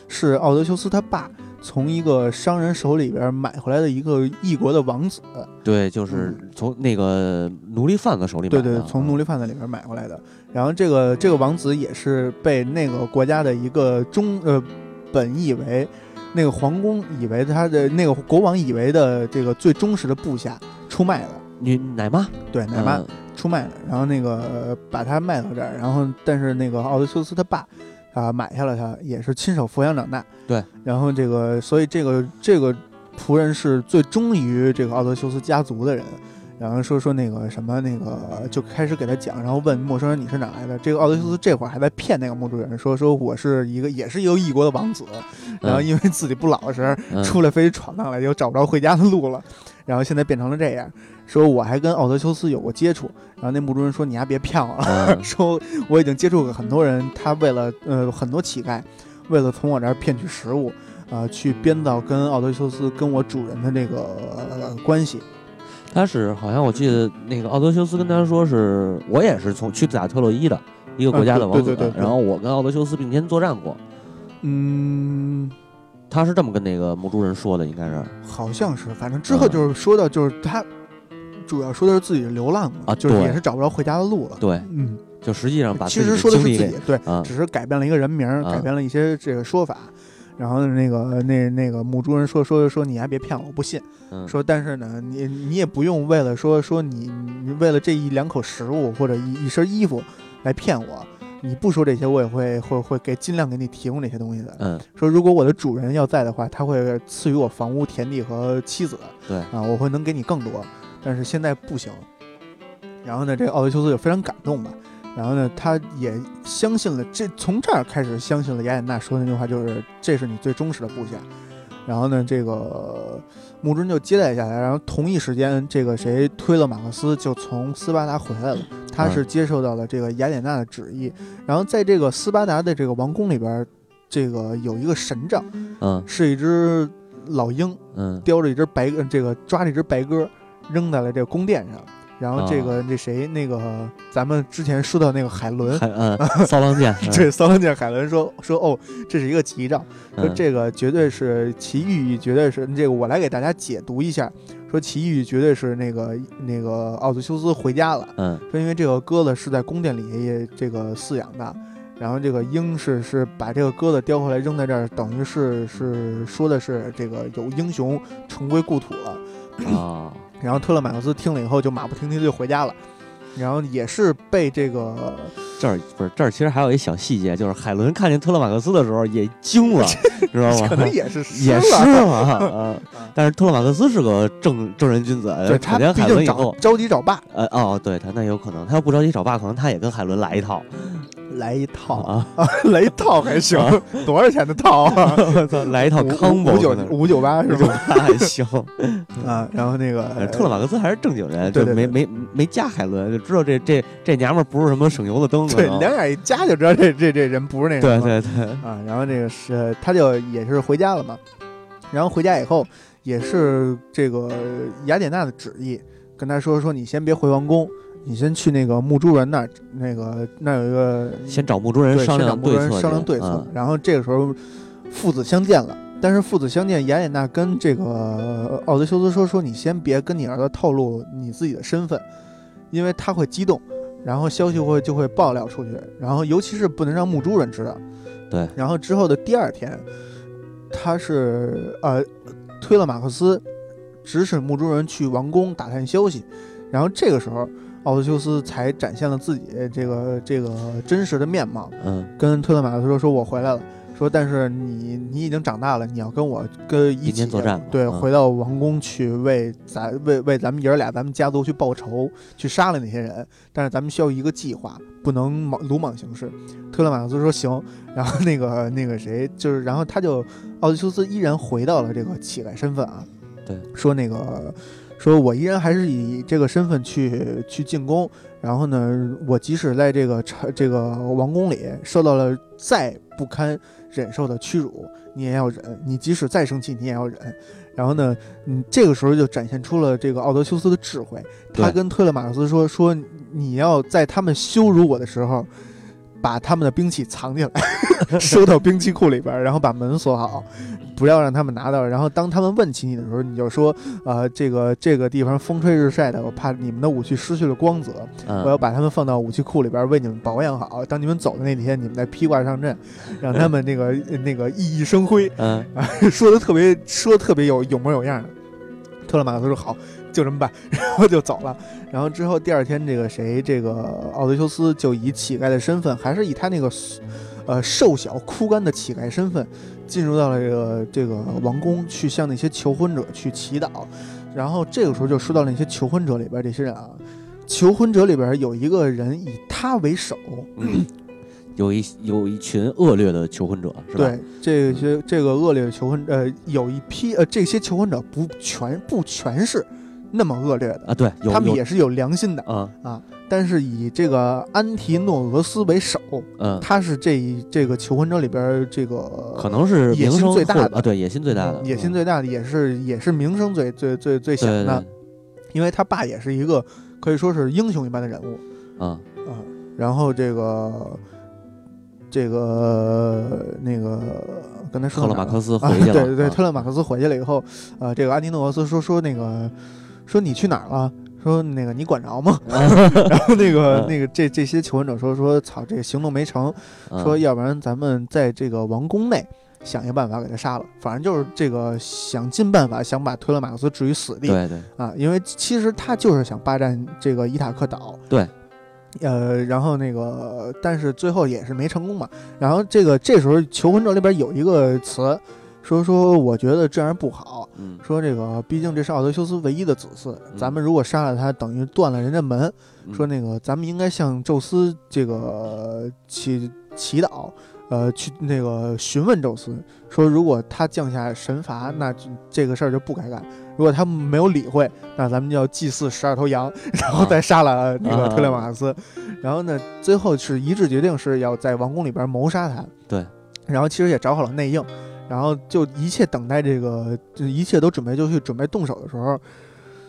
是奥德修斯他爸。从一个商人手里边买回来的一个异国的王子，对，就是从那个奴隶贩子手里买的。对对，从奴隶贩子里边买回来的。然后这个这个王子也是被那个国家的一个中呃，本以为那个皇宫以为他的那个国王以为的这个最忠实的部下出卖了。你奶妈？对，奶妈出卖了。然后那个把他卖到这儿，然后但是那个奥德修斯他爸。啊，买下了他，也是亲手抚养长大。对，然后这个，所以这个这个仆人是最忠于这个奥德修斯家族的人。然后说说那个什么那个，就开始给他讲，然后问陌生人你是哪来的？这个奥德修斯这会儿还在骗那个墓主人，说说我是一个也是一个异国的王子，然后因为自己不老实，出来非得闯荡来，又找不着回家的路了，然后现在变成了这样。说我还跟奥德修斯有过接触，然后那墓主人说你还别骗我了，说我已经接触过很多人，他为了呃很多乞丐，为了从我这儿骗取食物，啊去编造跟奥德修斯跟我主人的那个关系。他是好像我记得那个奥德修斯跟他说是我也是从去打特洛伊的一个国家的王子，然后我跟奥德修斯并肩作战过。嗯，他是这么跟那个墓主人说的，应该是好像是，反正之后就是说到就是他。主要说的是自己的流浪嘛，啊，就是也是找不着回家的路了。对，嗯，就实际上把其实说的是自己，对，只是改变了一个人名，改变了一些这个说法。然后那个那那个母猪人说说说你还别骗我，我不信。说但是呢，你你也不用为了说说你你为了这一两口食物或者一一身衣服来骗我。你不说这些，我也会会会给尽量给你提供这些东西的。嗯，说如果我的主人要在的话，他会赐予我房屋、田地和妻子。对啊，我会能给你更多，但是现在不行。然后呢，这个奥德修斯就非常感动吧。然后呢，他也相信了，这从这儿开始相信了雅典娜说的那句话，就是这是你最忠实的部下。然后呢，这个穆真就接待下来，然后同一时间，这个谁推了马克思就从斯巴达回来了。他是接受到了这个雅典娜的旨意。然后在这个斯巴达的这个王宫里边，这个有一个神杖，嗯，是一只老鹰，嗯，叼着一只白，这个抓着一只白鸽，扔在了这个宫殿上。然后这个那谁那个咱们之前说到那个海伦，嗯，骚浪剑，对，骚浪剑海伦说说哦，这是一个吉兆，说这个绝对是其寓意，绝对是这个我来给大家解读一下，说其寓意绝对是那个那个奥德修斯回家了，嗯，说因为这个鸽子是在宫殿里这个饲养的，然后这个鹰是是把这个鸽子叼回来扔在这儿，等于是是说的是这个有英雄重归故土了啊。然后特勒马克斯听了以后就马不停蹄就回家了，然后也是被这个这儿不是这儿，其实还有一小细节，就是海伦看见特勒马克斯的时候也惊了，知道吗？可能也是 也是嘛，但是特勒马克斯是个正正人君子，对他海伦着急找爸，呃哦，对他那有可能，他要不着急找爸，可能他也跟海伦来一套。来一套啊，来一套还行，多少钱的套啊？我操，来一套康五九五九八是吧？还行 啊。然后那个特勒马克思还是正经人，就没没没加海伦，就知道这这这娘们不是什么省油的灯。对，两眼一加就知道这这这人不是那个。对对对啊。然后这个是他就也是回家了嘛。然后回家以后也是这个雅典娜的旨意，跟他说说你先别回王宫。你先去那个墓主人那儿，那个那有一个，先找墓主人商量对策，商量对策。然后这个时候父子相见了，但是父子相见，雅典娜跟这个奥德修斯说：“说你先别跟你儿子透露你自己的身份，因为他会激动，然后消息会就会爆料出去，然后尤其是不能让墓主人知道。”对。然后之后的第二天，他是呃推了马克思。指使墓主人去王宫打探消息。然后这个时候，奥德修斯才展现了自己这个这个真实的面貌，嗯跟特勒马克思说：“说我回来了。”说，但是你你已经长大了，你要跟我跟一起作战对，嗯回到王宫去为咱为为咱们爷儿俩咱们家族去报仇，去杀了那些人。但是咱们需要一个计划，不能莽鲁莽行事。特勒马克思说行，然后那个那个谁就是，然后他就奥德修斯依然回到了这个乞丐身份啊，对，说那个说我依然还是以这个身份去去进攻，然后呢，我即使在这个朝这个王宫里受到了再不堪忍受的屈辱，你也要忍；你即使再生气，你也要忍。然后呢，嗯，这个时候就展现出了这个奥德修斯的智慧。他跟特勒马克思说：“说你要在他们羞辱我的时候，把他们的兵器藏起来，收到兵器库里边，然后把门锁好，不要让他们拿到。然后当他们问起你的时候，你就说：呃，这个这个地方风吹日晒的，我怕你们的武器失去了光泽，我要嗯，把他们放到武器库里边，为你们保养好。当你们走的那天，你们再披挂上阵，让他们那个 那个熠熠生辉。嗯，说的特别说得特别有有模有样的。特勒马克思说好，就这么办，然后就走了。然后之后第二天，这个谁，这个奥德修斯就以乞丐的身份，还是以他那个呃瘦小枯干的乞丐身份，进入到了这个这个王宫，去向那些求婚者去祈祷。然后这个时候就说到那些求婚者里边这些人啊，求婚者里边有一个人以他为首，嗯有一有一群恶劣的求婚者，是吧？对，这些这个恶劣的求婚，呃，有一批呃，这些求婚者不全不全是那么恶劣的，啊，对，有他们也是有良心的啊，啊。但是以这个安提诺俄斯为首，嗯，他是这一这个求婚者里边儿这个可能是野名声心最大的啊，对，野心最大的，野心嗯最大的，也是也是名声最最最最响的，因为他爸也是一个可以说是英雄一般的人物。对啊，啊，然后这个这个那个刚才说特勒马克思啊回去了，对对特勒马克思回去了以后，呃，这个安提诺俄斯说说那个说你去哪儿了？说那个你管着吗？然后那个嗯那个这这些求婚者说说操，这个行动没成，嗯说要不然咱们在这个王宫内想一个办法给他杀了，反正就是这个想尽办法想把推勒马克思置于死地。对对，啊，因为其实他就是想霸占这个伊塔克岛。对。呃，然后那个，但是最后也是没成功嘛。然后这个这时候求婚者里边有一个词，说说我觉得这样不好，嗯。说这个毕竟这是奥德修斯唯一的子嗣，嗯。咱们如果杀了他，等于断了人家门。嗯。说那个咱们应该向宙斯这个祈祈祷，呃，去那个询问宙斯，说如果他降下神罚，那就这个事儿就不该干；如果他没有理会，那咱们就要祭祀十二头羊，然后再杀了那个啊特勒马克思。然后呢，最后是一致决定是要在王宫里边谋杀他。对，然后其实也找好了内应，然后就一切等待这个，就一切都准备就绪，准备动手的时候，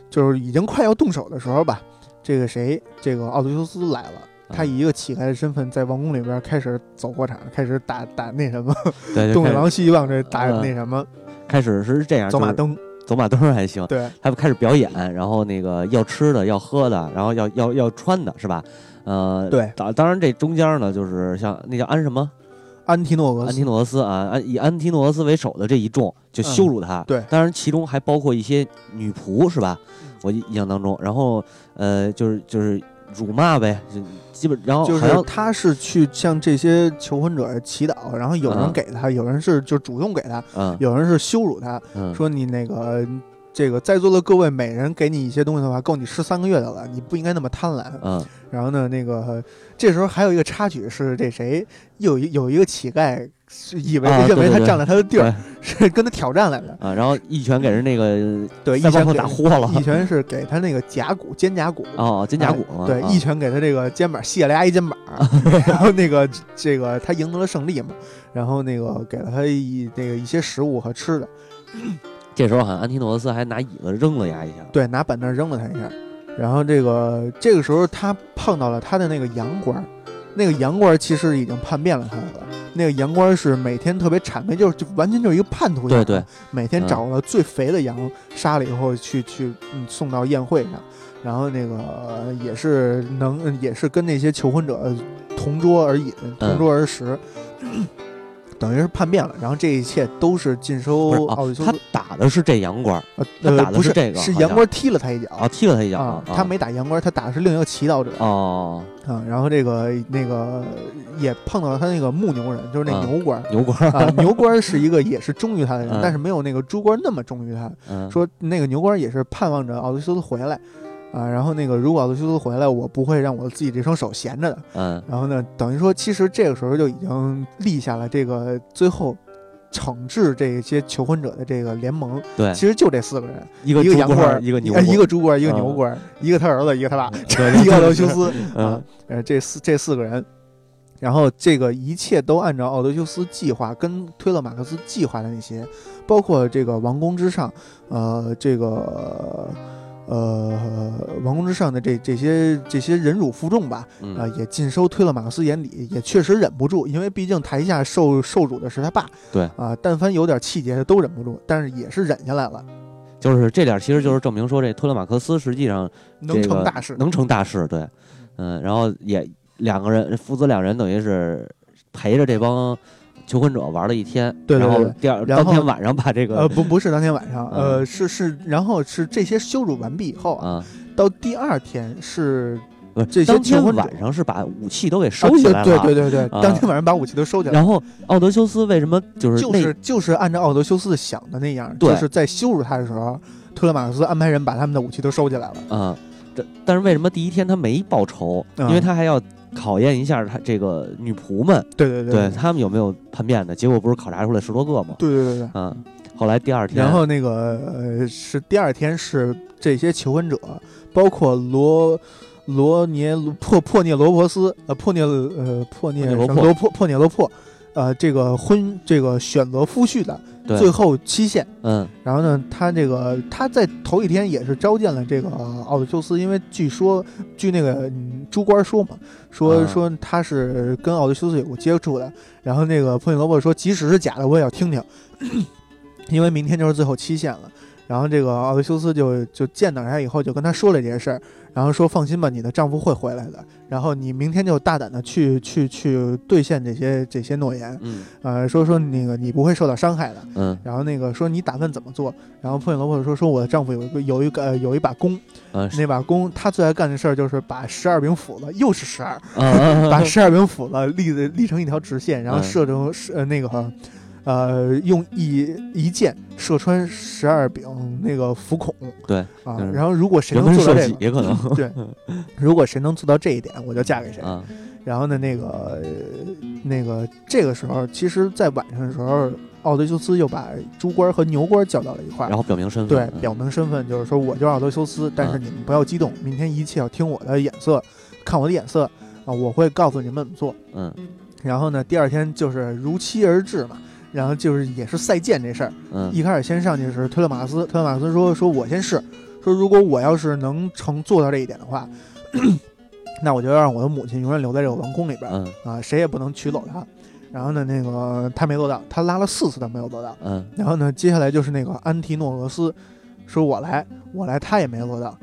就是已经快要动手的时候吧。这个谁，这个奥德修斯来了，他啊以一个乞丐的身份在王宫里边开始走过场，开始打打那什么对，东北开始王西望这打嗯那什么。开始是这样，走马灯，走马灯还行，对。他们开始表演，然后那个要吃的，要喝的，然后要要要穿的，是吧？呃，对。当当然这中间呢，就是像那叫安什么安提诺俄斯。安提，诺俄斯啊，安以安提诺俄斯为首的这一众就羞辱他。嗯对。当然其中还包括一些女仆，是吧？我印象当中，然后呃，就是就是辱骂呗，就基本然后就是他是去向这些求婚者祈祷，然后有人嗯。给他，有人是就主动给他，嗯。有人是羞辱他，嗯。说你那个这个在座的各位每人给你一些东西的话，够你吃三个月的了，你不应该那么贪婪。嗯然后呢，那个这时候还有一个插曲是这谁有一有一个乞丐是以为、啊认为他占了他的地儿，是跟他挑战来的。啊，然后一拳给人那个对，一拳给打豁了。一拳是给他那个甲骨肩胛骨。哦，肩胛骨。对，啊一拳给他这个肩膀卸了牙一肩膀，然后那个这个他赢得了胜利嘛，然后那个给了他一那个一些食物和吃的，这时候好像安提诺俄斯还拿椅子扔了牙一下。对，拿板凳扔了他一下，然后这个这个时候他碰到了他的那个羊官，那个羊官其实已经叛变了他了。那个羊倌是每天特别谄媚，就是就完全就是一个叛徒一样，对对，每天嗯找了最肥的羊，杀了以后去去嗯送到宴会上，然后那个呃也是能也是跟那些求婚者同桌而饮，同桌而食。等于是叛变了。然后这一切都是尽收。他打的是这羊官他打的是是这个是杨官踢了他一脚啊，踢了他一脚啊，啊，他没打杨官，他打的是另一个祈祷者哦，啊。然后这个那个也碰到了他那个牧牛人，就是那啊牛官。牛官牛官是一个也是忠于他的人，嗯但是没有那个猪官那么忠于他。嗯，说那个牛官也是盼望着奥德修斯回来，啊，然后那个如果奥德修斯回来，我不会让我自己这双手闲着的。嗯然后呢，等于说其实这个时候就已经立下了这个最后惩治这些求婚者的这个联盟。对，其实就这四个人，一个一个羊官一个牛一个猪官，一个嗯牛官，一个他儿子，一个他爸，一个奥德修斯啊这四这四个人。然后这个一切都按照奥德修斯计划跟推勒马克思计划的那些，包括这个王宫之上，呃，这个呃王宫之上的这这些这些忍辱负重吧，啊、嗯，也尽收推勒马克思眼里，也确实忍不住，因为毕竟台下受受辱的是他爸，对。啊、但凡有点气节的都忍不住，但是也是忍下来了，就是这点，其实就是证明说这托勒马克思实际上能这个成大事。能成大事，对，嗯，然后也两个人父子两人等于是陪着这帮求婚者玩了一天，然后第二后当天晚上把这个呃，不，不是当天晚上，呃，嗯是是，然后是这些羞辱完毕以后啊，啊，到第二天是不是这些当天晚上是把武器都给啊收起来了，对对对对当天晚上把武器都收起来了。然后奥德修斯为什么就是就是就是按照奥德修斯想的那样，对就是在羞辱他的时候，特勒马克斯安排人把他们的武器都收起来了。啊，这但是为什么第一天他没报仇？嗯因为他还要考验一下他这个女仆们，对对对他们有没有叛变的。结果不是考察出来十多个吗？对对对对。嗯，后来第二天，然后那个呃是第二天是这些求婚者，包括罗罗涅破破涅罗伯斯呃破涅呃破涅罗珀什么罗破破涅罗破，呃这个婚这个选择夫婿的对最后期限。嗯然后呢，他这个他在头一天也是召见了这个奥德修斯，因为据说据那个嗯朱官说嘛，说、啊说他是跟奥德修斯有过接触的。然后那个破涅罗伯说，即使是假的，我也要听听，因为明天就是最后期限了。然后这个奥德修斯就就见到他以后，就跟他说了这些事儿，然后说放心吧，你的丈夫会回来的。然后你明天就大胆的去去去兑现这些这些诺言，嗯呃，说说那个你不会受到伤害的。嗯然后那个说你打算怎么做？然后破影罗珀说说我的丈夫有一个有一个、呃、有一把弓，嗯那把弓他最爱干的事儿就是把十二柄斧子，又是十二，啊把十二柄斧子立的立成一条直线，然后嗯射成是呃那个呃用一一箭射穿十二柄那个浮孔对啊。嗯然后如果谁能做到这个，也可能对，如果谁能做到这一点，我就嫁给谁。啊然后呢，那个呃那个这个时候，其实，在晚上的时候，奥德修斯又把猪官和牛官叫到了一块儿然。后表明身份，，对表明身份就是说，我就是奥德修斯，但是嗯你们不要激动，明天一切要听我的眼色，看我的眼色啊，我会告诉你们怎么做。嗯然后呢，第二天就是如期而至嘛，然后就是也是赛剑这事儿，嗯一开始先上去是推勒马克思，推勒马斯说说我先试，说如果我要是能成做到这一点的话，那我就要让我的母亲永远留在这个王宫里边。嗯啊，谁也不能取走她。然后呢，那个他没做到，他拉了四次都没有做到。嗯然后呢，接下来就是那个安提诺俄斯，说我来，我来，他也没做到。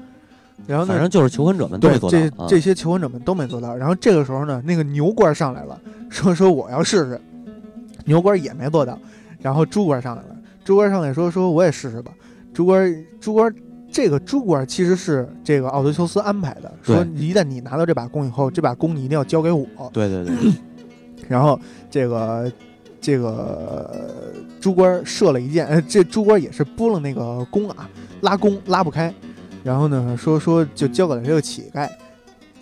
然后呢，反正就是求婚者们都对没做到这啊这些求婚者们都没做到。然后这个时候呢，那个牛官上来了，说说我要试试，牛官也没做到。然后猪官上来了，猪官上来说说我也试试吧。猪官猪官这个猪官其实是这个奥德修斯安排的，说一旦你拿到这把弓以后，这把弓你一定要交给我。对对对，然后这个这个呃猪官射了一箭，呃，这猪官也是拨了那个弓啊，拉弓拉不开，然后呢说说就交给了这个乞丐，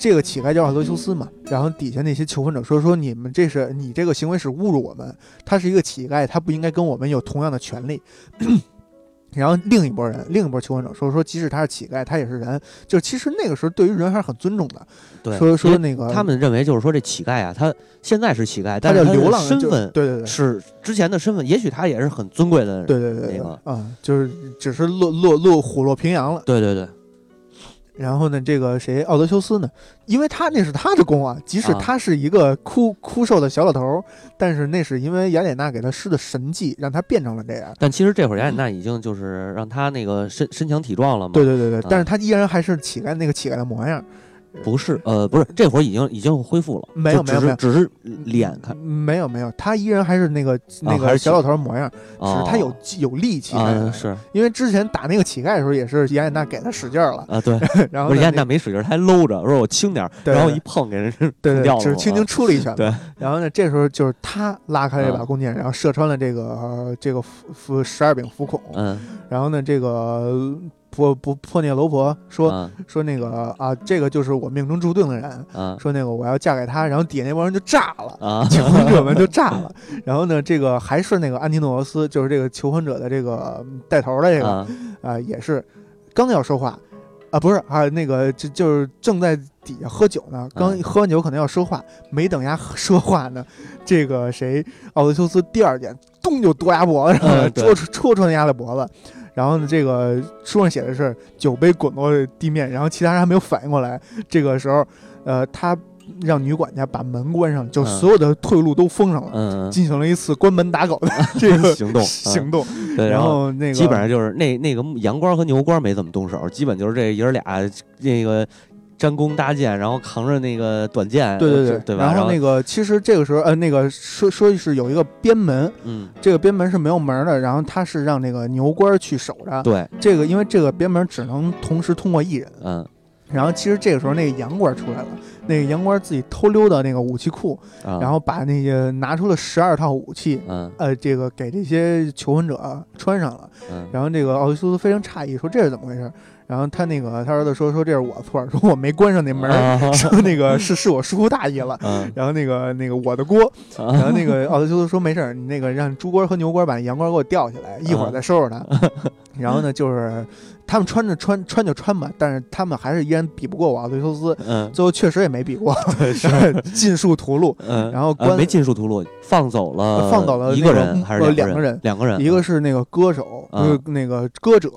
这个乞丐叫奥德修斯嘛，然后底下那些求婚者说说你们这是你这个行为是侮辱我们，他是一个乞丐，他不应该跟我们有同样的权利。然后另一拨人，另一拨求婚者说说，即使他是乞丐，他也是人。就是其实那个时候对于人还是很尊重的。对，说说那个他们认为就是说这乞丐啊，他现在是乞丐，但是流浪身份对对对，是之前的身份，也许他也是很尊贵的。人对对对，那个啊、就是只是落落落虎落平阳了。对对对，然后呢，这个谁奥德修斯呢？因为他那是他的功啊，即使啊他是一个枯枯瘦的小老头儿，但是那是因为雅典娜给他施的神迹，让他变成了这样。但其实这会儿雅典娜已经就是让他那个身身强体壮了嘛。对对对对，啊但是他依然还是乞丐那个乞丐的模样。不是，呃，不是，这会儿已经已经恢复了，没有没有没有只是脸看没有没有，他依然还是那个那个小老头模样，只啊，是他有有力气。是因为之前打那个乞丐的时候，也是雅典娜给他使劲儿了，啊，对，然后不是人家呢那那没使劲儿，他还搂着，说我轻点儿，然后一碰给人对对，掉了只是轻轻出了一拳。对然后呢，这时候就是他拉开这把嗯弓箭，然后射穿了这个、呃这个腹腹十二柄腹孔。嗯然后呢，这个破破破涅楼婆说、啊说那个啊，这个就是我命中注定的人，啊说那个我要嫁给他。然后底下那帮人就炸了。啊求婚者们就炸了，然后呢，这个还是那个安提诺俄斯，就是这个求婚者的这个嗯带头的这个啊、啊也是刚要说话，啊不是啊那个就就是正在底下喝酒呢，刚嗯喝完酒可能要说话，没等丫说话呢，这个谁奥德修斯第二点咚就夺丫脖子上了，嗯对戳戳戳穿丫的脖子。然后呢，这个书上写的是酒杯滚落地面，然后其他人还没有反应过来。这个时候，呃，他让女管家把门关上，就嗯所有的退路都封上了，嗯，进行了一次关门打狗的这个 行动行动。对，然然后那个基本上就是那那个杨官和牛官没怎么动手，基本就是这爷儿俩那个粘弓搭箭，然后扛着那个短剑，对对对，对吧？然然后那个其实这个时候，呃，那个说说是有一个边门，嗯，这个边门是没有门的，然后他是让那个牛官去守着。对，这个因为这个边门只能同时通过一人。嗯然后其实这个时候那个杨官出来了，那个杨官自己偷溜到那个武器库，啊，然后把那个拿出了十二套武器，嗯呃，这个给这些求婚者穿上了。嗯，然后这个奥迪修斯非常诧异，说这是怎么回事？然后他那个他儿子说说这是我错，说我没关上那门说那个是是我疏忽大意了。嗯，然后那个那个我的锅，然后那个奥德修斯说没事儿，你那个让猪官和牛官把羊官给我吊起来，一会儿再收拾他。然后呢，就是他们穿着穿穿就穿吧，但是他们还是依然比不过我奥德修斯，嗯，最后确实也没比过，尽数屠戮。嗯，然后关呃没尽数屠戮，放走了放走了一那个个人还是呃两个人。两个人，一个是那个歌手，啊。就是那个歌者，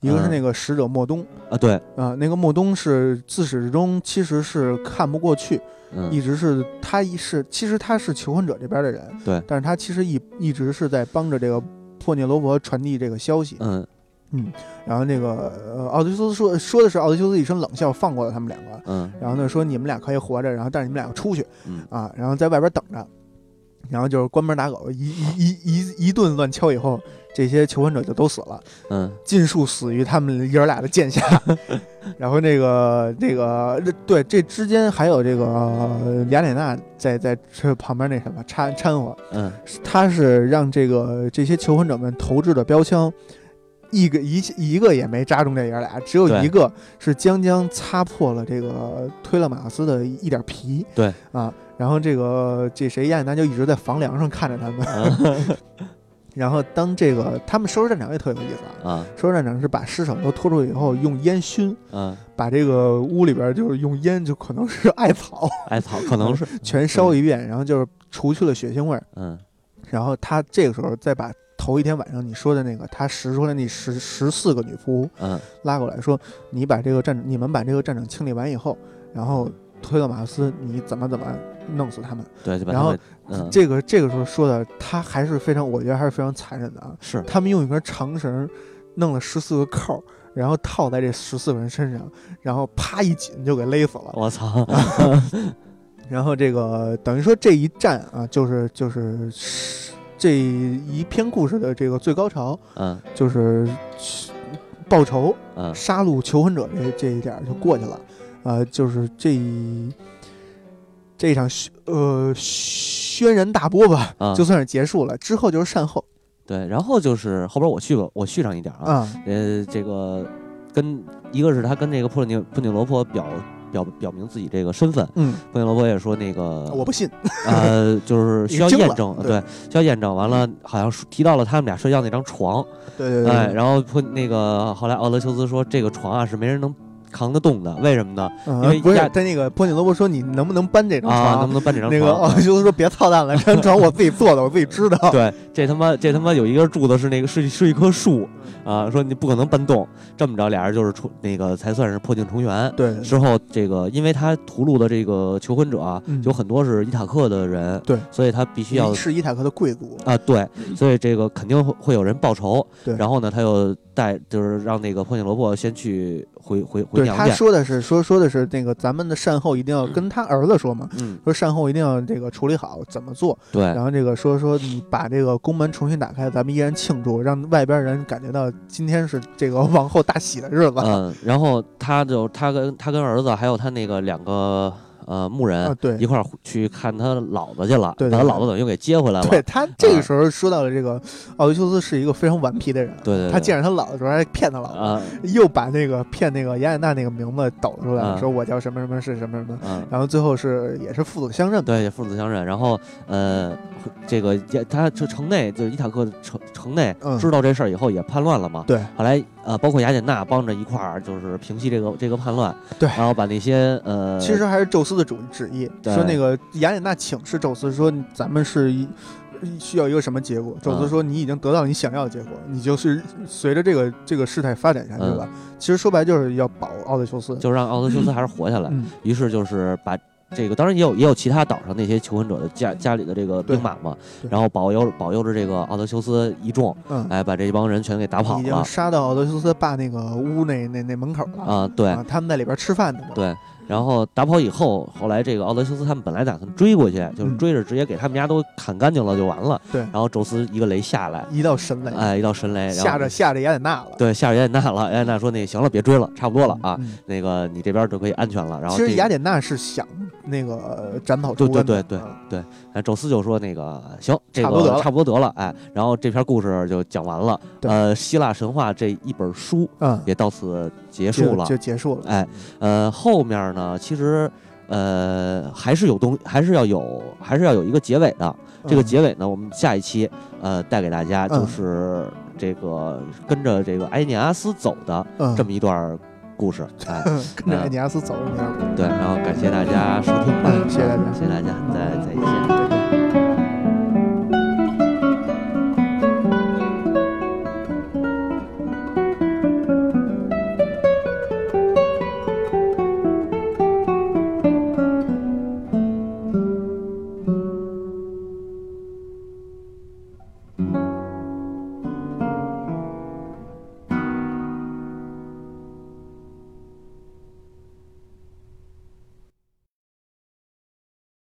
一个是嗯那个使者莫东。啊，对，啊、那个莫东是自始至终其实是看不过去，嗯一直是他一是其实他是求婚者这边的人，对但是他其实一一直是在帮着这个破涅罗伯传递这个消息。嗯嗯，然后那个呃奥德修斯说说的是奥德修斯一声冷笑，放过了他们两个。嗯然后呢说你们俩可以活着，然后但是你们两个出去嗯啊，然后在外边等着。然后就是关门打狗，一一一一一顿乱敲以后，这些求婚者就都死了。嗯尽数死于他们爷儿俩的剑下。然后那个那个对这之间还有这个呃雅典娜在在这旁边那什么掺掺和，嗯他是让这个这些求婚者们投掷的标枪。一个一一个也没扎中这爷儿俩，只有一个是将将擦破了这个推勒马斯的一点皮。对啊，然后这个这谁雅典娜就一直在房梁上看着他们。嗯 然后当这个他们收拾战场也特有意思啊，啊。收拾战场是把尸首都拖出去以后，用烟熏，嗯，把这个屋里边就是用烟，就可能是艾草，艾草可能是。全烧一遍，然后就是除去了血腥味儿。嗯。然后他这个时候再把头一天晚上你说的那个他拾出来那十十四个女仆嗯。拉过来说，你把这个战你们把这个战场清理完以后，然后推到马斯你怎么怎么弄死他们。对，就把然后嗯这个这个时候说的他还是非常，我觉得还是非常残忍的啊。是他们用一根长绳弄了十四个扣，然后套在这十四个人身上，然后啪一紧就给勒死了。我操，然后这个等于说这一战啊，就是就是这一篇故事的这个最高潮，嗯就是报仇、嗯杀戮求婚者这这一点就过去了。呃，就是这一这一场呃轩然大波吧，啊。就算是结束了。之后就是善后。对，然后就是后边我续吧，我续上一点啊，啊，呃，这个跟一个是他跟那个普涅普涅罗婆表表表明自己这个身份，嗯，普涅罗婆也说那个我不信，呃，就是 需要已经了验证，对对，需要验证。完了，好像说提到了他们俩睡觉那张床，对对对，哎，然后普那个后来奥德修斯说这个床啊是没人能扛得动的，为什么呢？嗯因为亚不是在那个波尼罗伯说你能不能搬这张啊，能？不能搬这张床 那个床？奥修斯说别操蛋了，这张床我自己做的，我自己知道。对，这他妈这他妈有一根柱子是那个是是一棵树啊，说你不可能搬动，这么着俩人就是出那个才算是破镜重圆。对之后，这个因为他屠戮的这个求婚者有很多是伊塔克的人，对，所以他必须要是伊塔克的贵族。啊，对，所以这个肯定会会有人报仇。对然后呢，他又带就是让那个破镜罗卜先去回回回，他娘家，说的是说说的是那个咱们的善后一定要跟他儿子说嘛，嗯，说善后一定要这个处理好怎么做，对然后这个说说你把这个宫门重新打开，咱们依然庆祝，让外边人感觉到今天是这个王后大喜的日子。嗯，然后他就他跟他跟儿子还有他那个两个呃牧人、啊对。一块儿去看他老子去了，对对对把他老子等于又给接回来了，对他这个时候说到了这个奥德修斯是一个非常顽皮的人，对对对。他见着他老子的时候还骗他老子，啊又把那个骗那个雅典娜那个名字抖出来了，嗯说我叫什么什么是什么什么，嗯。然后最后是也是父子相认嘛，对，父子相认。然后，呃，这个也他这城内就是伊塔克城城内嗯。知道这事儿以后也叛乱了嘛。对。后来呃，包括雅典娜帮着一块儿就是平息这个这个叛乱，对。然后把那些呃，其实还是宙斯的主旨意，说那个雅典娜请示宙斯说咱们是一。需要一个什么结果？宙斯嗯说：“你已经得到你想要的结果，你就是随着这个这个事态发展下去吧。其实说白就是要保奥德修斯。就让奥德修斯还是活下来。嗯，于是就是把这个，当然也有也有其他岛上那些求婚者的家家里的这个兵马嘛，然后保佑保佑着这个奥德修斯一众，嗯，哎，把这帮人全给打跑了已经了杀到奥德修斯爸那个屋那那那门口了。啊，对啊，他们在里边吃饭呢嘛。对。然后打跑以后，后来这个奥德修斯他们本来打算追过去，就是嗯追着直接给他们家都砍干净了就完了。对然后宙斯一个雷下来，一道神雷，哎，一道神雷，然后吓着吓着雅典娜了。对吓着雅典娜了。雅典娜说：“那行了，别追了，差不多了啊，嗯那个你这边就可以安全了。”然后其实雅典娜是想那个斩草对除根对，对对对嗯对，哎，宙斯就说那个行，这个差不多得了差不多得了，哎，然后这篇故事就讲完了。对呃，希腊神话这一本书嗯，也到此结束了。就结束了。哎，呃，后面呢，其实呃还是有东，还是要有，还是要有一个结尾的。这个嗯结尾呢，我们下一期呃带给大家，就嗯是这个跟着这个埃涅阿斯走的嗯这么一段故事。哎，跟着埃涅阿斯走的那样。对，然后感谢大家收听谢谢大家谢谢大家，再再见。